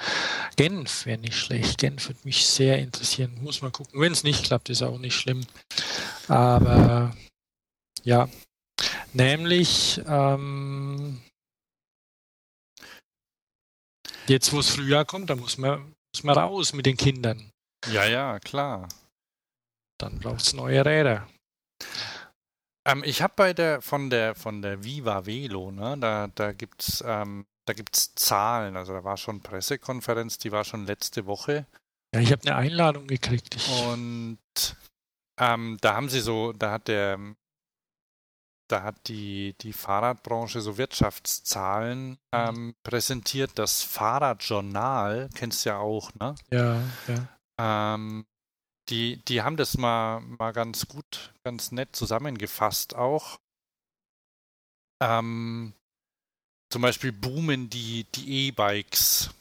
Genf wäre nicht schlecht. Genf würde mich sehr interessieren. Muss mal gucken. Wenn es nicht klappt, ist auch nicht schlimm. Aber ja, nämlich ähm, Jetzt, wo es Frühjahr kommt, da muss man, muss man raus mit den Kindern. Ja, ja, klar. Dann braucht es neue Räder. Ähm, ich habe bei der von der von der Viva Velo, ne, da, da gibt's ähm, da gibt's Zahlen. Also da war schon Pressekonferenz, die war schon letzte Woche. Ja, ich habe eine Einladung gekriegt. Und ähm, da haben sie so, da hat der da hat die, die Fahrradbranche so Wirtschaftszahlen mhm. ähm, präsentiert. Das Fahrradjournal, kennst du ja auch, ne? Ja, ja. Ähm, die, die haben das mal, mal ganz gut, ganz nett zusammengefasst auch. Ähm, zum Beispiel boomen die, die E-Bikes.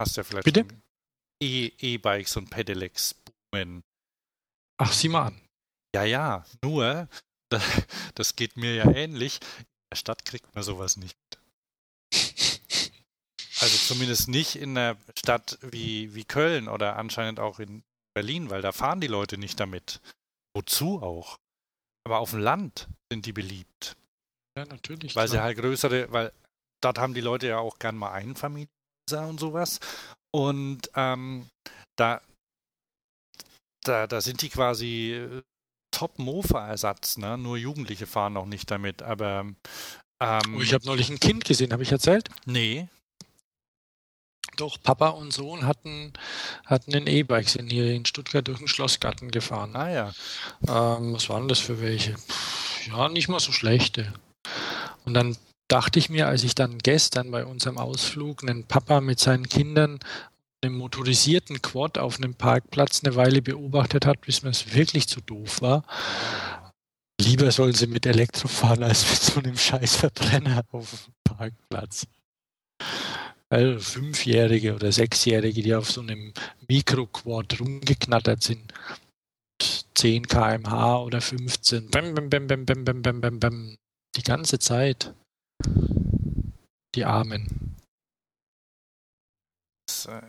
Hast du ja vielleicht Bitte? E-Bikes und Pedelecs boomen. Ach, sieh mal an. Ja, ja, nur, das geht mir ja ähnlich. In der Stadt kriegt man sowas nicht. Also zumindest nicht in einer Stadt wie, wie Köln oder anscheinend auch in Berlin, weil da fahren die Leute nicht damit. Wozu auch? Aber auf dem Land sind die beliebt. Ja, natürlich. Weil klar. sie halt größere, weil dort haben die Leute ja auch gern mal Einfamilienhäuser und sowas. Und ähm, da, da, da sind die quasi äh, Top-Mofa-Ersatz, ne? Nur Jugendliche fahren noch nicht damit, aber. Ähm, oh, ich habe neulich ein Kind gesehen, habe ich erzählt? Nee. Doch, Papa und Sohn hatten, hatten ein E-Bike, sind hier in Stuttgart durch den Schlossgarten gefahren. Ah ja. Ähm, was waren das für welche? Ja, nicht mal so schlechte. Und dann dachte ich mir, als ich dann gestern bei unserem Ausflug einen Papa mit seinen Kindern einem motorisierten Quad auf einem Parkplatz eine Weile beobachtet hat, bis mir es wirklich zu doof war. Lieber sollen sie mit Elektro fahren als mit so einem scheiß Verbrenner auf dem Parkplatz. Also Fünfjährige oder Sechsjährige, die auf so einem Mikroquad rumgeknattert sind. 10 km/h oder 15. Bam, bam, bam, bam, bam, bam, bam, bam. Die ganze Zeit. Die Armen. Äh,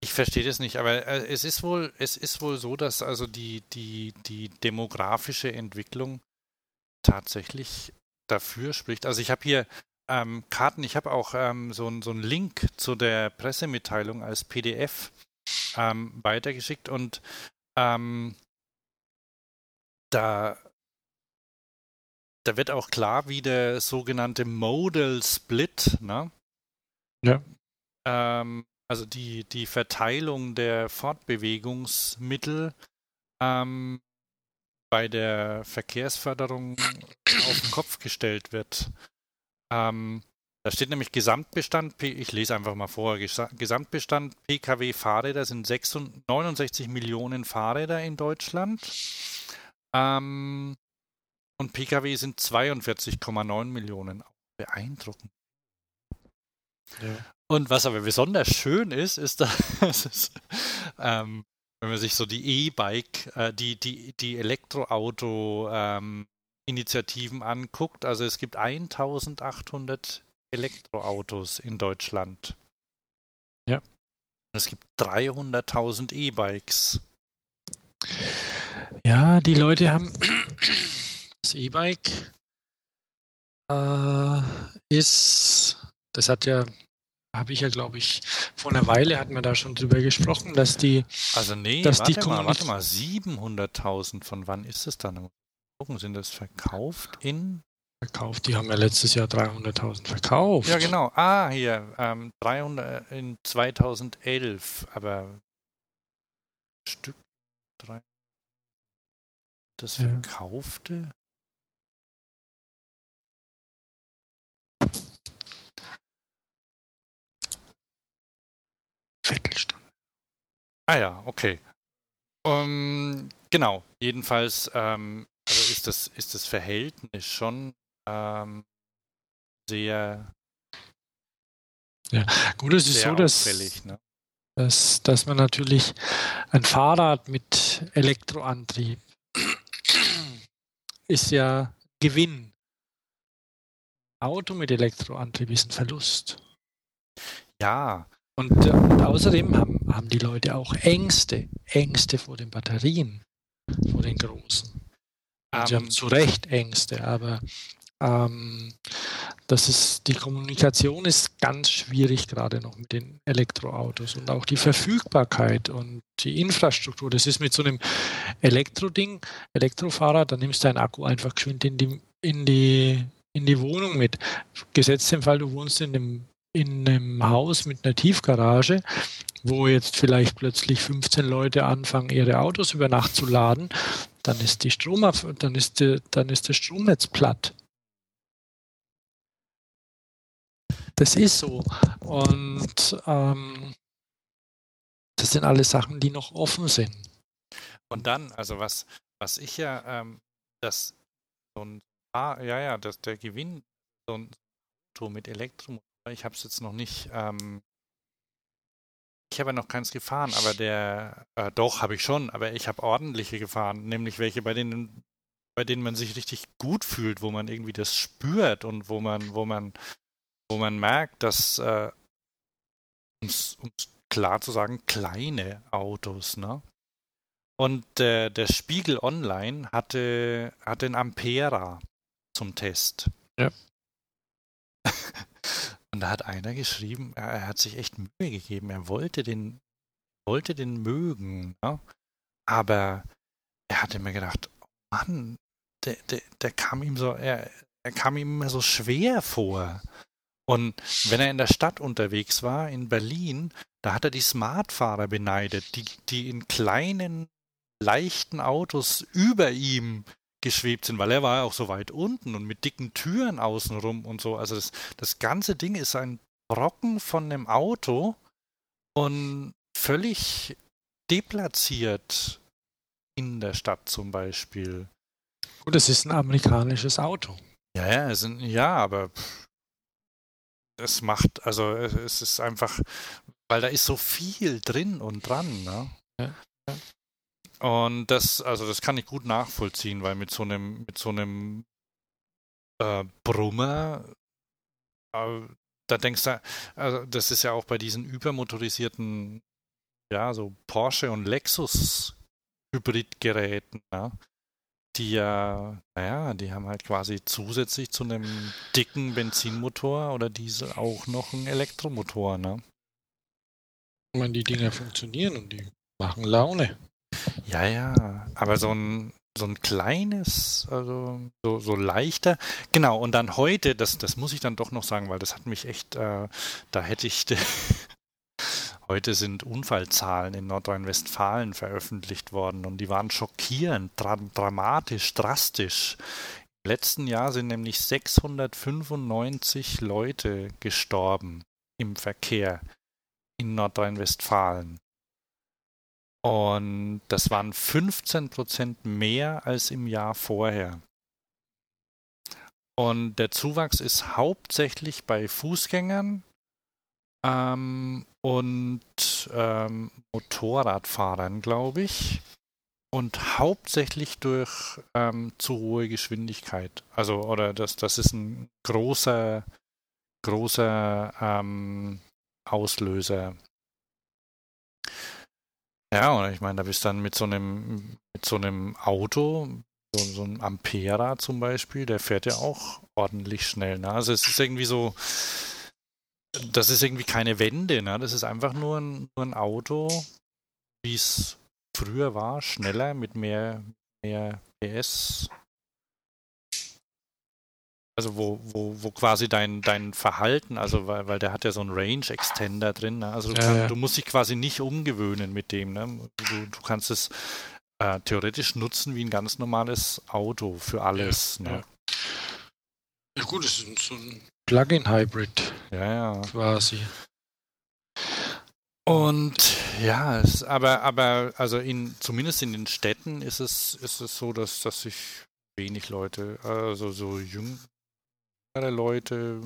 ich verstehe das nicht, aber äh, es ist wohl, es ist wohl so, dass also die, die, die demografische Entwicklung tatsächlich dafür spricht. Also ich habe hier ähm, Karten, ich habe auch ähm, so, so einen Link zu der Pressemitteilung als PDF ähm, weitergeschickt und ähm, da, da wird auch klar, wie der sogenannte Modal Split, ne? Ja. Ähm, also die, die Verteilung der Fortbewegungsmittel ähm, bei der Verkehrsförderung auf den Kopf gestellt wird. Ähm, Da steht nämlich Gesamtbestand, ich lese einfach mal vor, Gesamtbestand Pkw-Fahrräder sind 69 Millionen Fahrräder in Deutschland. Ähm, und Pkw sind 42,9 Millionen. Beeindruckend. Ja. Und was aber besonders schön ist, ist, dass es, ähm, wenn man sich so die E-Bike, äh, die, die, die Elektroauto-Initiativen ähm, anguckt, also es gibt 1800 Elektroautos in Deutschland. Ja. Es gibt 300.000 E-Bikes. Ja, die Leute haben das E-Bike äh, ist, das hat ja, habe ich ja, glaube ich, vor einer Weile hatten wir da schon drüber gesprochen, dass die. Also nee, dass warte die mal, warte mal, 700.000, von wann ist es dann? Gucken, sind das verkauft in verkauft. Die haben ja letztes Jahr 300.000 verkauft. Ja, genau. Ah, hier, ähm, 300 in 2011, aber Stück, drei, das verkaufte? Viertelstunde. Ah ja, okay. Um, genau, jedenfalls ähm, ist, das, ist das Verhältnis schon ähm, sehr. Ja, gut, es ist so, dass, ne? dass, dass man natürlich ein Fahrrad mit Elektroantrieb ist ja Gewinn. Auto mit Elektroantrieb ist ein Verlust. Ja. Und, und außerdem haben, haben die Leute auch Ängste, Ängste vor den Batterien, vor den großen. Sie haben ähm. zu Recht Ängste, aber ähm, das ist, die Kommunikation ist ganz schwierig gerade noch mit den Elektroautos und auch die Verfügbarkeit und die Infrastruktur. Das ist mit so einem Elektroding, Elektrofahrrad, da nimmst du deinen Akku einfach geschwind in die, in die, in die Wohnung mit. Gesetzt im Fall, du wohnst in einem, in einem Haus mit einer Tiefgarage, wo jetzt vielleicht plötzlich 15 Leute anfangen, ihre Autos über Nacht zu laden, dann ist die Strom, dann ist, die, dann ist das Stromnetz platt. Das ist so. Und ähm, das sind alles Sachen, die noch offen sind. Und dann, also was, was ich ja, ähm, das so ein, ah, ja, ja, dass der Gewinn, so ein Auto mit Elektromotor, ich habe es jetzt noch nicht, ähm, ich habe ja noch keins gefahren, aber der, äh, doch, habe ich schon, aber ich habe ordentliche gefahren, nämlich welche, bei denen, bei denen man sich richtig gut fühlt, wo man irgendwie das spürt und wo man, wo man wo man merkt, dass, äh, um es klar zu sagen, kleine Autos, ne? Und äh, der Spiegel Online hatte, hatte einen Ampera zum Test. Ja. Und da hat einer geschrieben, er, hat sich echt Mühe gegeben. Er wollte den, wollte den mögen. Ne? Aber er hatte mir gedacht, oh Mann, der, der, der kam ihm so, er, er kam ihm immer so schwer vor. Und wenn er in der Stadt unterwegs war, in Berlin, da hat er die Smartfahrer beneidet, die, die in kleinen, leichten Autos über ihm geschwebt sind, weil er war ja auch so weit unten und mit dicken Türen außenrum und so. Also das, das ganze Ding ist ein Brocken von einem Auto und völlig deplatziert in der Stadt zum Beispiel. Gut, es ist ein amerikanisches Auto. Ja, ja, sind, ja aber es macht, also es ist einfach, weil da ist so viel drin und dran, ne? Ja. Und das, also das kann ich gut nachvollziehen, weil mit so einem, mit so einem äh, Brummer, äh, da denkst du, also das ist ja auch bei diesen übermotorisierten, ja, so Porsche und Lexus Hybridgeräten, ne? die ja, naja, die haben halt quasi zusätzlich zu einem dicken Benzinmotor oder Diesel auch noch einen Elektromotor, ne? Ich meine, die Dinger funktionieren und die machen Laune. Ja, ja, aber so ein, so ein kleines, also so, so leichter. Genau, und dann heute, das, das muss ich dann doch noch sagen, weil das hat mich echt, äh, da hätte ich, Heute sind Unfallzahlen in Nordrhein-Westfalen veröffentlicht worden und die waren schockierend, dra dramatisch, drastisch. Im letzten Jahr sind nämlich 695 Leute gestorben im Verkehr in Nordrhein-Westfalen. Und das waren 15 Prozent mehr als im Jahr vorher. Und der Zuwachs ist hauptsächlich bei Fußgängern ähm, und ähm, Motorradfahrern, glaube ich. Und hauptsächlich durch ähm, zu hohe Geschwindigkeit. Also, oder das, das ist ein großer, großer ähm, Auslöser. Ja, und ich meine, da bist du dann mit so einem, mit so einem Auto, so, so ein Ampera zum Beispiel, der fährt ja auch ordentlich schnell. Ne? Also es ist irgendwie so, das ist irgendwie keine Wende, ne? Das ist einfach nur ein, nur ein Auto, wie es früher war, schneller, mit mehr, mehr PS. Also wo, wo, wo quasi dein, dein Verhalten, also weil, weil der hat ja so einen Range Extender drin, ne? also du, Ja, kann, ja. du musst dich quasi nicht umgewöhnen mit dem. Ne? Du, du kannst es äh, theoretisch nutzen wie ein ganz normales Auto für alles. Ja, ne? Ja gut, es ist so ein Plug-in-Hybrid ja. ja. quasi. Und ja, es, aber, aber also in, zumindest in den Städten ist es, ist es so, dass, dass sich wenig Leute, also so jüngere Leute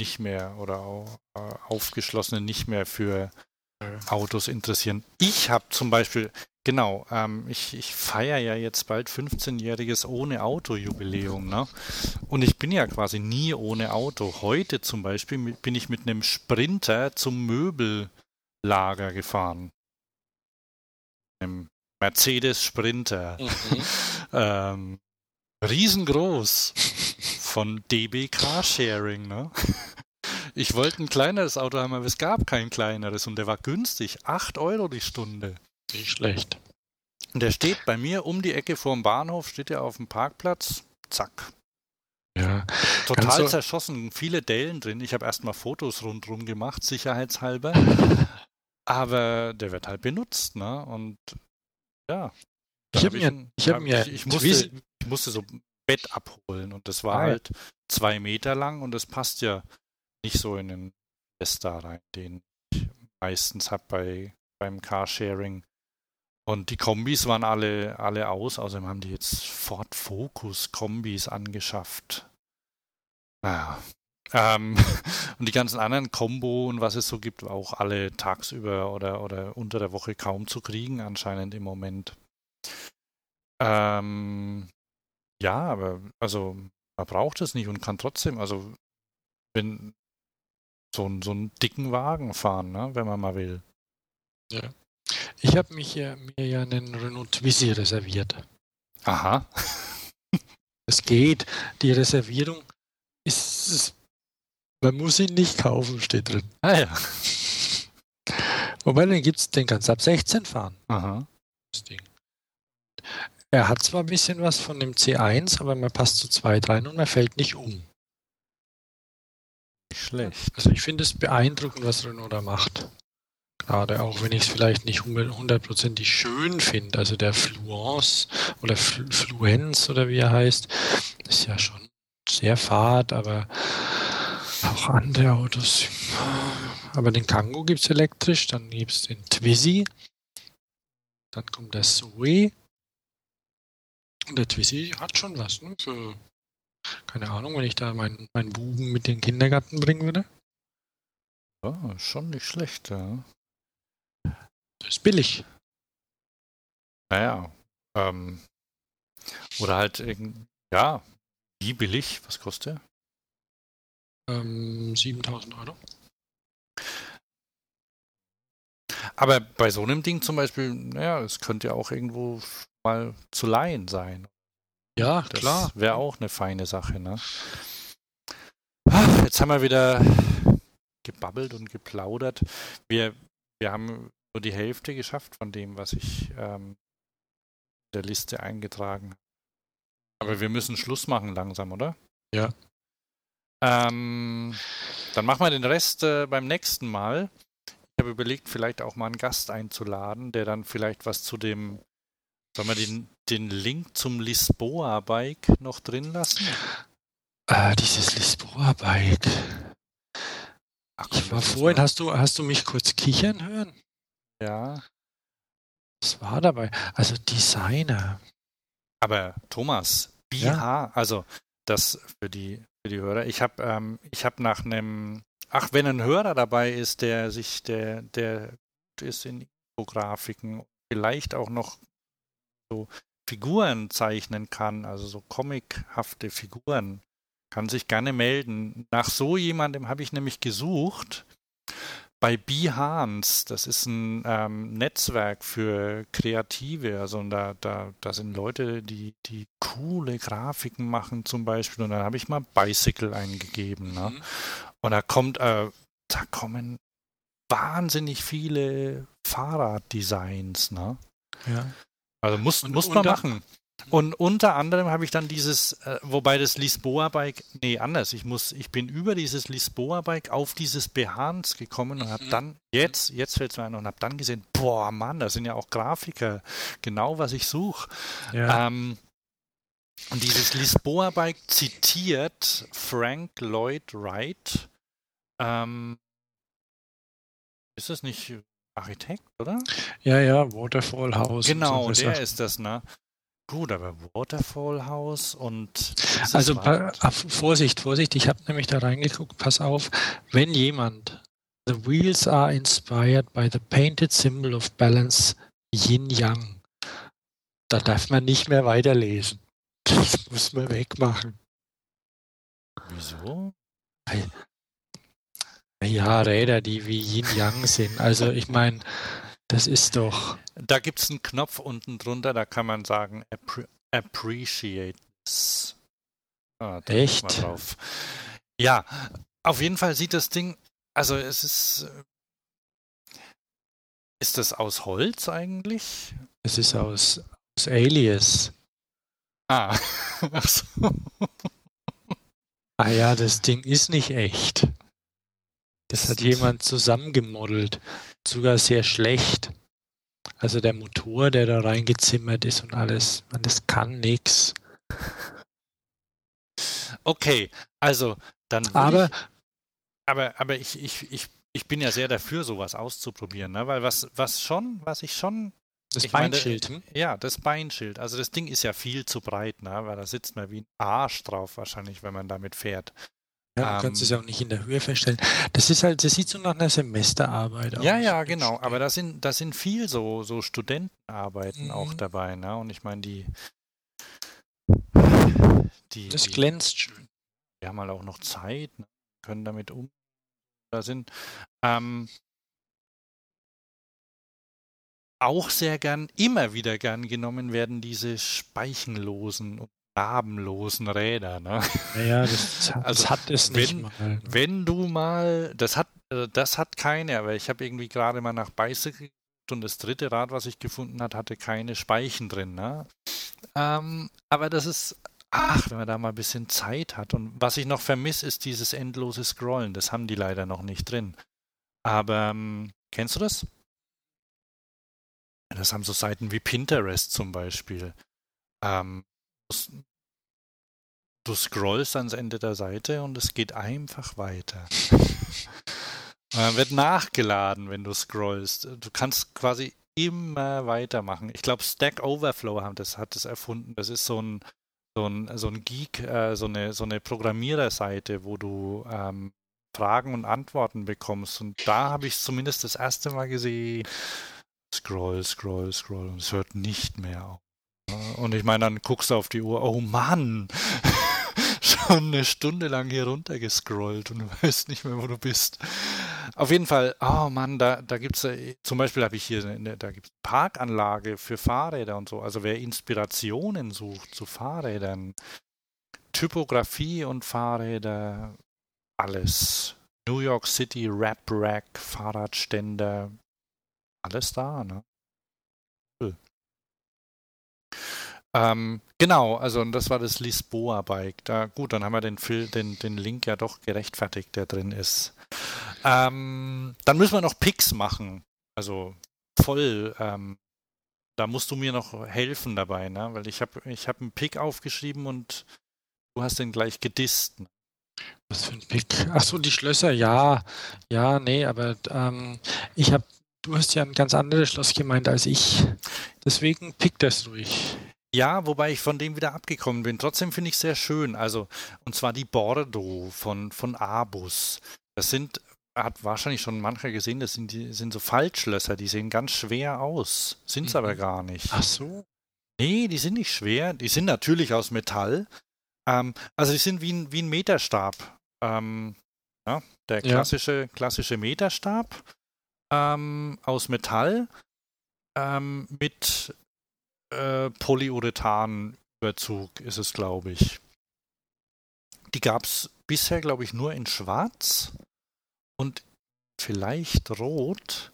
nicht mehr oder auch äh, Aufgeschlossene nicht mehr für Autos interessieren. Ich habe zum Beispiel, genau, ähm, ich, ich feiere ja jetzt bald 15-jähriges ohne Auto-Jubiläum, ne? Und ich bin ja quasi nie ohne Auto. Heute zum Beispiel bin ich mit einem Sprinter zum Möbellager gefahren. Einem Mercedes Sprinter. ähm, riesengroß. Von DB Carsharing, ne? Ich wollte ein kleineres Auto haben, aber es gab kein kleineres und der war günstig. 8 Euro die Stunde. Nicht schlecht. Und der steht bei mir um die Ecke vorm Bahnhof, steht er auf dem Parkplatz. Zack. Ja. Total du- zerschossen, viele Dellen drin. Ich habe erstmal Fotos rundherum gemacht, sicherheitshalber. Aber der wird halt benutzt, ne? Und ja. Ich Da hab mir- ich hab mir ich, ich, musste, ich musste so Bett abholen und das war Ah, halt zwei Meter lang und das passt ja nicht so in den Fiesta rein, den ich meistens habe bei, beim Carsharing. Und die Kombis waren alle, alle aus, außerdem haben die jetzt Ford Focus Kombis angeschafft. Naja. Ähm, und die ganzen anderen Combo und was es so gibt, war auch alle tagsüber oder, oder unter der Woche kaum zu kriegen, anscheinend im Moment. Ähm, ja, aber also man braucht es nicht und kann trotzdem, also wenn so, einen- so einen dicken Wagen fahren, ne, wenn man mal will. Ich habe mich ja, mir ja einen Renault Twizy reserviert. Aha. Es geht. Die Reservierung ist, ist man muss ihn nicht kaufen, steht drin. Ah ja. Wobei, den gibt's, den kannst du ab 16 fahren, Aha. das Ding. Er hat zwar ein bisschen was von dem C1, aber man passt zu zweit rein und man fällt nicht um. Schlecht. Also ich finde es beeindruckend, was Renault da macht. Gerade auch wenn ich es vielleicht nicht hundertprozentig schön finde. Also der Fluence oder Fl Fluenz oder wie er heißt, ist ja schon sehr fad, aber auch andere Autos. Aber den Kangoo gibt es elektrisch, dann gibt es den Twizy, dann kommt der Zoe. Der Twizy hat schon was, ne? Für, keine Ahnung, wenn ich da meinen meinen Buben mit den Kindergarten bringen würde. Ja, schon nicht schlecht, ja. Das ist billig. Naja. Ähm, oder halt, irgend- ja, wie billig? Was kostet der? Ähm, 7000 Euro. Aber bei so einem Ding zum Beispiel, naja, es könnte ja auch irgendwo mal zu leihen sein. Ja, Das klar. wäre auch eine feine Sache, ne? Ah, Jetzt haben wir wieder gebabbelt und geplaudert. Wir, wir haben nur die Hälfte geschafft von dem, was ich ähm, in der Liste eingetragen habe. Aber wir müssen Schluss machen langsam, oder? Ja. Ähm, dann machen wir den Rest äh, beim nächsten Mal. Ich habe überlegt, vielleicht auch mal einen Gast einzuladen, der dann vielleicht was zu dem Sollen wir den, den Link zum Lisboa-Bike noch drin lassen? Äh, dieses Lisboa-Bike. Ach, ich war vorhin, hast du, hast du mich kurz kichern hören? Ja. Was war dabei? Also Designer. Aber Thomas, BH, ja? also das für die, für die Hörer. Ich habe ähm, hab nach einem, ach, wenn ein Hörer dabei ist, der sich, der, der ist in Infografiken, vielleicht auch noch so Figuren zeichnen kann, also so comichafte Figuren, kann sich gerne melden. Nach so jemandem habe ich nämlich gesucht bei Behance. Das ist ein ähm, Netzwerk für Kreative. Also da, da, da sind Leute, die, die coole Grafiken machen zum Beispiel. Und dann habe ich mal Bicycle eingegeben. Ne? Mhm. Und da kommt, äh, da kommen wahnsinnig viele Fahrraddesigns. Ne? Ja. Also muss, und, muss man machen. Und unter anderem habe ich dann dieses, äh, wobei das Lisboa-Bike, nee, anders. Ich muss, ich bin über dieses Lisboa-Bike auf dieses Behance gekommen und habe mhm. dann, jetzt, jetzt fällt es mir ein, und habe dann gesehen, boah, Mann, da sind ja auch Grafiker, genau was ich suche. Ja. Ähm, und dieses Lisboa-Bike zitiert Frank Lloyd Wright. Ähm, ist das nicht Architekt, oder? Ja, ja, Waterfall House. Genau, so der ist das, ne? Gut, aber Waterfall House und. Also pa Vorsicht, Vorsicht, ich habe nämlich da reingeguckt, pass auf, wenn jemand The wheels are inspired by the painted symbol of balance Yin Yang. Da darf man nicht mehr weiterlesen. Das muss man wegmachen. Wieso? Ja, Räder, die wie Yin Yang sind. Also ich meine, das ist doch. Da gibt es einen Knopf unten drunter, da kann man sagen appre Appreciate. Ah, Echt? Ja, auf jeden Fall sieht das Ding, also es ist. Äh, ist das aus Holz eigentlich? Es ist aus, aus Alias. Ah, ach so. Ah ja, das Ding ist nicht echt. Das hat jemand zusammengemodelt. Sogar sehr schlecht. Also der Motor, der da reingezimmert ist und alles, man, das kann nichts. Okay, also dann. Aber, ich, aber, aber ich, ich, ich, ich bin ja sehr dafür, sowas auszuprobieren, ne? weil was, was schon, was ich schon. Das ich Beinschild. Meine, ja, das Beinschild. Also das Ding ist ja viel zu breit, ne? weil da sitzt man wie ein Arsch drauf wahrscheinlich, wenn man damit fährt. Ja, du ähm, kannst es ja auch nicht in der Höhe feststellen. Das ist halt, das sieht so nach einer Semesterarbeit aus. Ja, ja, genau. Aber da sind, da sind viel so, so Studentenarbeiten mhm. auch dabei, ne? Und ich meine, die, die. Das die, glänzt schön. Wir haben halt auch noch Zeit, ne? können damit um. Da sind. Ähm, auch sehr gern, immer wieder gern genommen werden diese speichenlosen und namenlosen Räder. Ne? Ja, das, das also, hat es nicht wenn, mal. Wenn du mal, das hat, äh, das hat keine, aber ich habe irgendwie gerade mal nach Bicycle und das dritte Rad, was ich gefunden hat, hatte keine Speichen drin. Ne? Ähm, aber das ist, ach, wenn man da mal ein bisschen Zeit hat. Und was ich noch vermisse, ist dieses endlose Scrollen. Das haben die leider noch nicht drin. Aber ähm, kennst du das? Das haben so Seiten wie Pinterest zum Beispiel. Ähm, du scrollst ans Ende der Seite und es geht einfach weiter. dann wird nachgeladen, wenn du scrollst. Du kannst quasi immer weitermachen. Ich glaube, Stack Overflow haben das, hat das erfunden. Das ist so ein, so ein, so ein Geek, äh, so, eine, so eine Programmiererseite, wo du ähm, Fragen und Antworten bekommst. Und da habe ich es zumindest das erste Mal gesehen. Scroll, scroll, scroll. Und es hört nicht mehr auf. Und ich meine, dann guckst du auf die Uhr, oh Mann, schon eine Stunde lang hier runter gescrollt und du weißt nicht mehr, wo du bist. Auf jeden Fall, oh Mann, da, da gibt es, äh, zum Beispiel habe ich hier, eine, da gibt Parkanlage für Fahrräder und so. Also wer Inspirationen sucht zu Fahrrädern, Typografie und Fahrräder, alles. New York City, Rap Rack, Fahrradständer, alles da, ne? Ähm, genau, also das war das Lisboa-Bike. Da, gut, dann haben wir den, den, den Link ja doch gerechtfertigt, der drin ist. Ähm, dann müssen wir noch Picks machen. Also voll, ähm, da musst du mir noch helfen dabei, ne? Weil ich habe ich hab einen Pick aufgeschrieben und du hast den gleich gedisst. Was für ein Pick? Achso, die Schlösser, ja. Ja, nee, aber ähm, ich habe, du hast ja ein ganz anderes Schloss gemeint als ich. Deswegen pick das ruhig. Ja, wobei ich von dem wieder abgekommen bin. Trotzdem finde ich es sehr schön. Also, und zwar die Bordeaux von, von Abus. Das sind, hat wahrscheinlich schon mancher gesehen, das sind, die, sind so Faltschlösser, die sehen ganz schwer aus. Sind es mhm. aber gar nicht. Ach so. Nee, die sind nicht schwer. Die sind natürlich aus Metall. Ähm, also die sind wie ein, wie ein Meterstab. Ähm, ja, der klassische, ja. klassische Meterstab ähm, aus Metall ähm, mit äh, Polyurethan-Überzug ist es, glaube ich. Die gab es bisher, glaube ich, nur in Schwarz und vielleicht Rot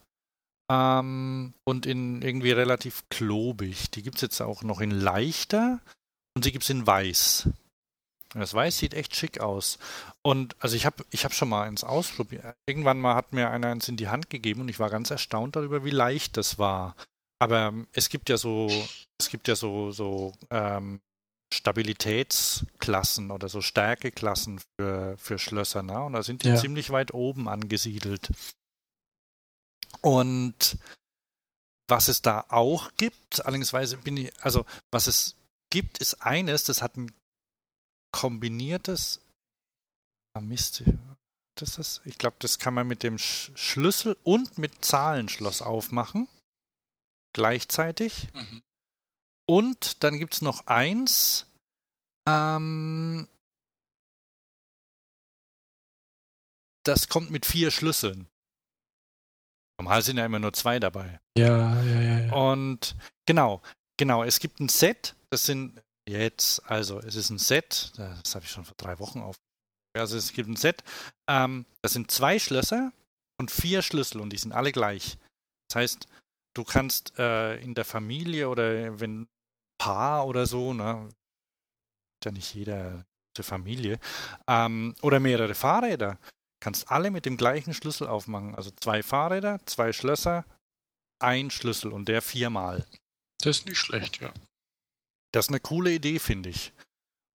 ähm, und in irgendwie relativ klobig. Die gibt es jetzt auch noch in leichter und sie gibt es in weiß. Das Weiß sieht echt schick aus. Und also ich habe ich hab schon mal eins ausprobiert. Irgendwann mal hat mir einer eins in die Hand gegeben und ich war ganz erstaunt darüber, wie leicht das war. Aber ähm, es gibt ja so, es gibt ja so, so ähm, Stabilitätsklassen oder so Stärkeklassen für, für Schlösser, ne? Und da sind die ja. ziemlich weit oben angesiedelt. Und was es da auch gibt, allerdings bin ich, also was es gibt, ist eines, das hat ein kombiniertes. Ah, Mist. Das ist, ich glaube, das kann man mit dem Sch Schlüssel und mit Zahlenschloss aufmachen. Gleichzeitig. Mhm. Und dann gibt es noch eins. Ähm, das kommt mit vier Schlüsseln. Normal sind ja immer nur zwei dabei. Ja, ja, ja. ja. Und genau, genau, es gibt ein Set, das sind Jetzt, also es ist ein Set, das habe ich schon vor drei Wochen auf. Also es gibt ein Set, ähm, das sind zwei Schlösser und vier Schlüssel und die sind alle gleich. Das heißt, du kannst äh, in der Familie oder wenn Paar oder so, ne, ja nicht jeder zur Familie, ähm, oder mehrere Fahrräder, kannst alle mit dem gleichen Schlüssel aufmachen. Also zwei Fahrräder, zwei Schlösser, ein Schlüssel und der viermal. Das ist nicht schlecht, ja. Das ist eine coole Idee, finde ich.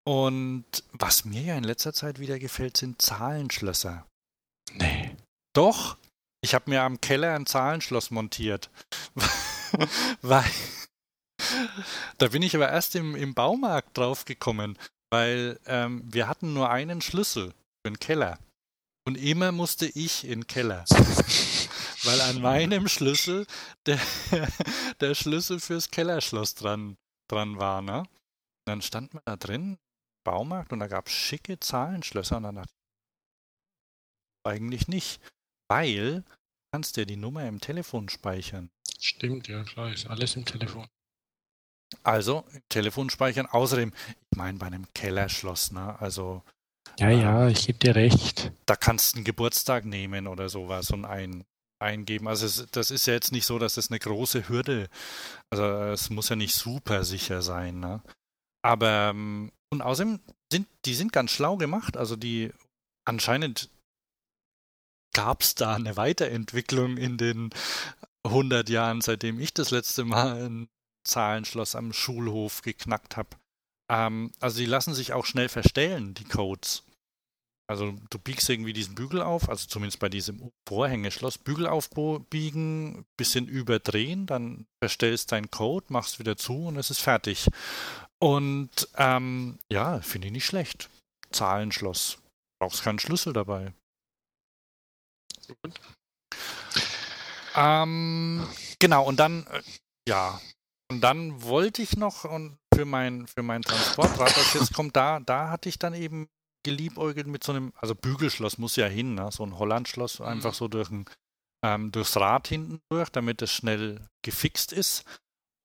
Und was mir ja in letzter Zeit wieder gefällt, sind Zahlenschlösser. Nee. Doch, ich habe mir am Keller ein Zahlenschloss montiert. weil da bin ich aber erst im, im Baumarkt drauf gekommen, weil ähm, wir hatten nur einen Schlüssel für den Keller. Und immer musste ich in den Keller. weil an meinem Schlüssel der, der Schlüssel fürs Kellerschloss dran dran war, ne? Und dann stand man da drin, Baumarkt, und da gab es schicke Zahlenschlösser und dann dachte ich, eigentlich nicht, weil du kannst ja die Nummer im Telefon speichern. Stimmt, ja klar, ist alles im Telefon. Also, Telefon speichern. Außerdem, ich meine, bei einem Kellerschloss, ne? Also. Ja, äh, ja, ich gebe dir recht. Da kannst du einen Geburtstag nehmen oder sowas und ein, eingeben. Also es, das ist ja jetzt nicht so, dass es eine große Hürde, also es muss ja nicht super sicher sein. Ne? Aber ähm, und außerdem sind die sind ganz schlau gemacht. Also die anscheinend gab es da eine Weiterentwicklung in den 100 Jahren, seitdem ich das letzte Mal ein Zahlenschloss am Schulhof geknackt habe. Ähm, also die lassen sich auch schnell verstellen, die Codes. Also du biegst irgendwie diesen Bügel auf, also zumindest bei diesem Vorhängeschloss, Bügel aufbiegen, bisschen überdrehen, dann verstellst deinen Code, machst wieder zu und es ist fertig. Und ähm, ja, finde ich nicht schlecht. Zahlenschloss. Brauchst keinen Schlüssel dabei. Ähm, genau, und dann, äh, ja, und dann wollte ich noch und für mein, für mein Transportrad, das jetzt kommt, da, da hatte ich dann eben geliebäugelt mit so einem, also Bügelschloss muss ja hin, ne? so ein Hollandschloss, mhm. einfach so durch ein, ähm, durchs Rad hinten durch, damit es schnell gefixt ist.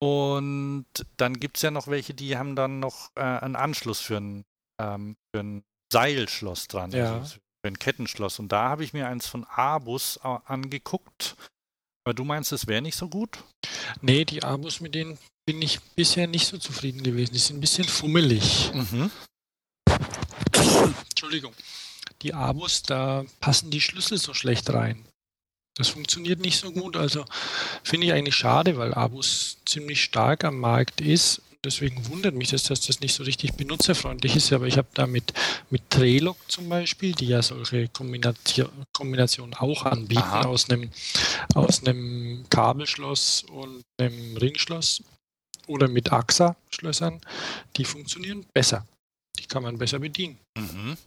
Und dann gibt es ja noch welche, die haben dann noch äh, einen Anschluss für ein, ähm, für ein Seilschloss dran, ja. also ein Kettenschloss. Und da habe ich mir eins von Abus angeguckt. Aber du meinst, es wäre nicht so gut? Nee, die Abus, mit denen bin ich bisher nicht so zufrieden gewesen. Die sind ein bisschen fummelig. Mhm. Entschuldigung. Die Abus, da passen die Schlüssel so schlecht rein. Das funktioniert nicht so gut. Also finde ich eigentlich schade, weil Abus ziemlich stark am Markt ist. Deswegen wundert mich das, dass das nicht so richtig benutzerfreundlich ist. Aber ich habe da mit, mit Trelog zum Beispiel, die ja solche Kombination, Kombinationen auch anbieten, Aha. aus einem, aus einem Kabelschloss und einem Ringschloss oder mit AXA-Schlössern, die funktionieren besser. Die kann man besser bedienen. Mhm.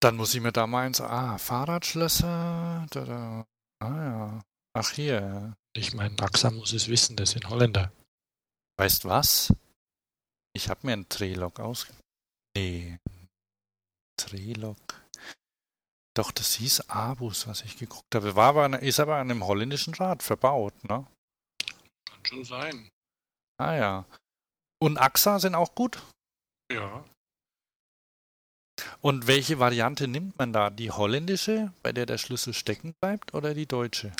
Dann muss ich mir da mal eins. Ah, Fahrradschlösser. Da, da. Ah ja. Ach hier. Ich meine, AXA muss es wissen, das sind Holländer. Weißt was? Ich habe mir ein Trelog aus. Nee. Trelog. Doch, das hieß Abus, was ich geguckt habe. War aber, ist aber an einem holländischen Rad verbaut, ne? Kann schon sein. Ah ja. Und AXA sind auch gut? Ja. Und welche Variante nimmt man da? Die holländische, bei der der Schlüssel stecken bleibt, oder die deutsche?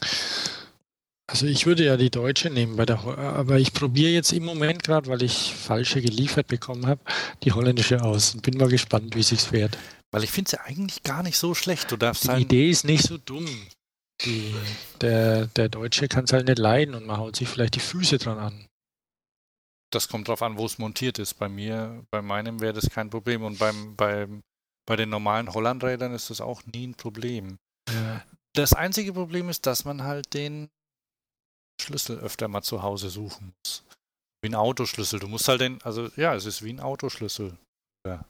Also ich würde ja die deutsche nehmen, bei der, aber ich probiere jetzt im Moment gerade, weil ich falsche geliefert bekommen habe, die holländische aus und bin mal gespannt, wie sich's fährt. Weil ich finde sie ja eigentlich gar nicht so schlecht. Du darfst die halt Idee ist nicht so dumm. Die, der, der Deutsche kann es halt nicht leiden und man haut sich vielleicht die Füße dran an. Das kommt drauf an, wo es montiert ist. Bei mir, bei meinem wäre das kein Problem. Und beim, beim, bei den normalen Hollandrädern ist das auch nie ein Problem. Ja. Das einzige Problem ist, dass man halt den Schlüssel öfter mal zu Hause suchen muss. Wie ein Autoschlüssel. Du musst halt den, also ja, es ist wie ein Autoschlüssel, ja,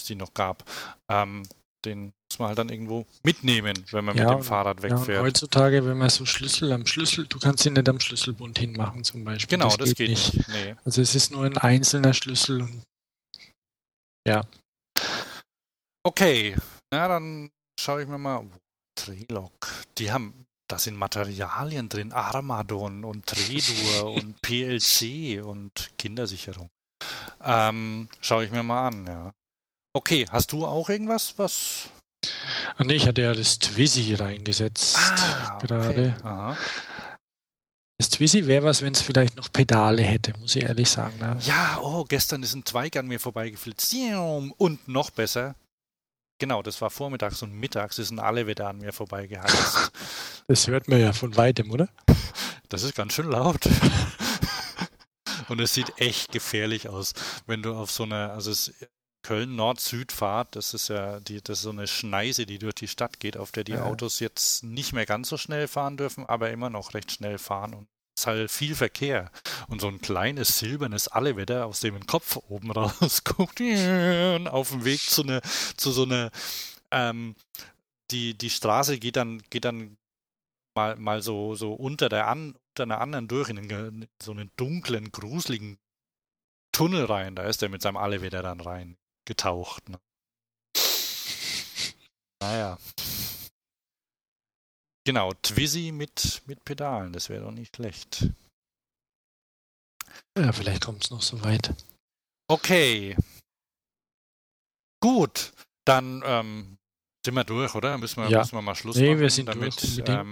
es die noch gab. Ähm, den muss man halt dann irgendwo mitnehmen, wenn man ja, mit dem Fahrrad wegfährt. Ja, heutzutage, wenn man so Schlüssel am Schlüssel, du kannst ihn nicht am Schlüsselbund hinmachen zum Beispiel. Genau, das, das geht, geht, nicht. Nee. Also es ist nur ein einzelner Schlüssel. Ja. Okay, na dann schaue ich mir mal. Trilog. Die haben da sind Materialien drin, Armadon und Tredur und PLC und Kindersicherung. Ähm, Schaue ich mir mal an, ja. Okay, hast du auch irgendwas, was. Ach nee, ich hatte ja das Twizy reingesetzt ah, gerade. Okay. Das Twizy wäre was, wenn es vielleicht noch Pedale hätte, muss ich ehrlich sagen. Ne? Ja, oh, gestern ist ein Zweig an mir vorbeigeflitzt. Und noch besser, Genau, das war vormittags und mittags ist ein Allewetter an mir vorbeigeheizt. Das hört man ja von weitem, oder? Das ist ganz schön laut. Und es sieht echt gefährlich aus, wenn du auf so einer, also es Köln Nord-Süd fahrt, das ist ja die, das ist so eine Schneise, die durch die Stadt geht, auf der die ja. Autos jetzt nicht mehr ganz so schnell fahren dürfen, aber immer noch recht schnell fahren. Und ist halt viel Verkehr. Und so ein kleines silbernes Allewetter, aus dem ein Kopf oben rausguckt, auf dem Weg zu, ne, zu so einer, ähm, die, die Straße geht dann, geht dann mal, mal so, so unter, der an, unter einer anderen durch in, einen, in so einen dunklen, gruseligen Tunnel rein. Da ist er mit seinem Allewetter dann rein getaucht. Ne? Naja. Genau, Twizy mit, mit Pedalen, das wäre doch nicht schlecht. Ja, vielleicht kommt es noch so weit. Okay. Gut, dann ähm, sind wir durch, oder? Müssen wir, ja. müssen wir mal Schluss nee, machen. Wir sind damit, durch, ähm,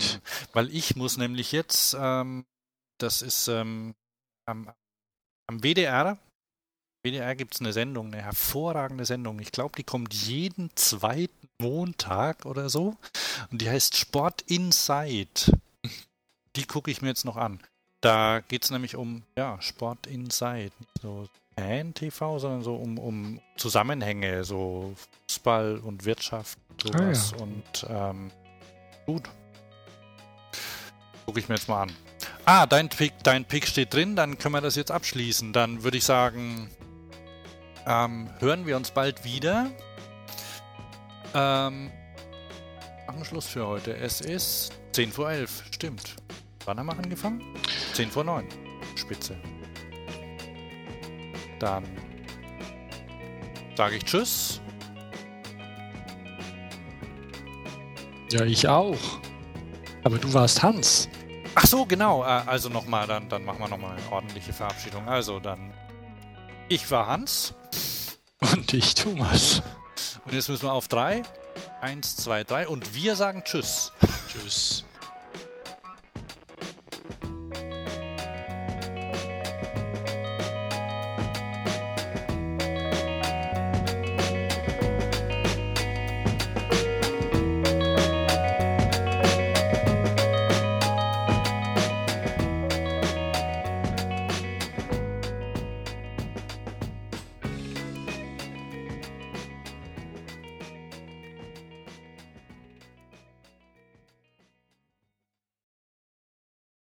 weil ich muss nämlich jetzt, ähm, das ist ähm, am, am WDR, WDR gibt es eine Sendung, eine hervorragende Sendung. Ich glaube, die kommt jeden zweiten Montag oder so. Und die heißt Sport Inside. Die gucke ich mir jetzt noch an. Da geht es nämlich um ja, Sport Inside. Nicht so Fan-TV, sondern so um, um Zusammenhänge, so Fußball und Wirtschaft, sowas. Ah, ja. Und ähm, gut. Gucke ich mir jetzt mal an. Ah, dein Pick, dein Pick steht drin, dann können wir das jetzt abschließen. Dann würde ich sagen, ähm, hören wir uns bald wieder. Ähm, machen Schluss für heute. Es ist 10 vor 11. Stimmt. Wann haben wir angefangen? 10 vor 9. Spitze. Dann sage ich Tschüss. Ja, ich auch. Aber du warst Hans. Ach so, genau. Äh, also nochmal, dann, dann machen wir nochmal eine ordentliche Verabschiedung. Also dann, ich war Hans. Und ich Thomas. Und jetzt müssen wir auf drei. Eins, zwei, drei. Und wir sagen Tschüss. Tschüss.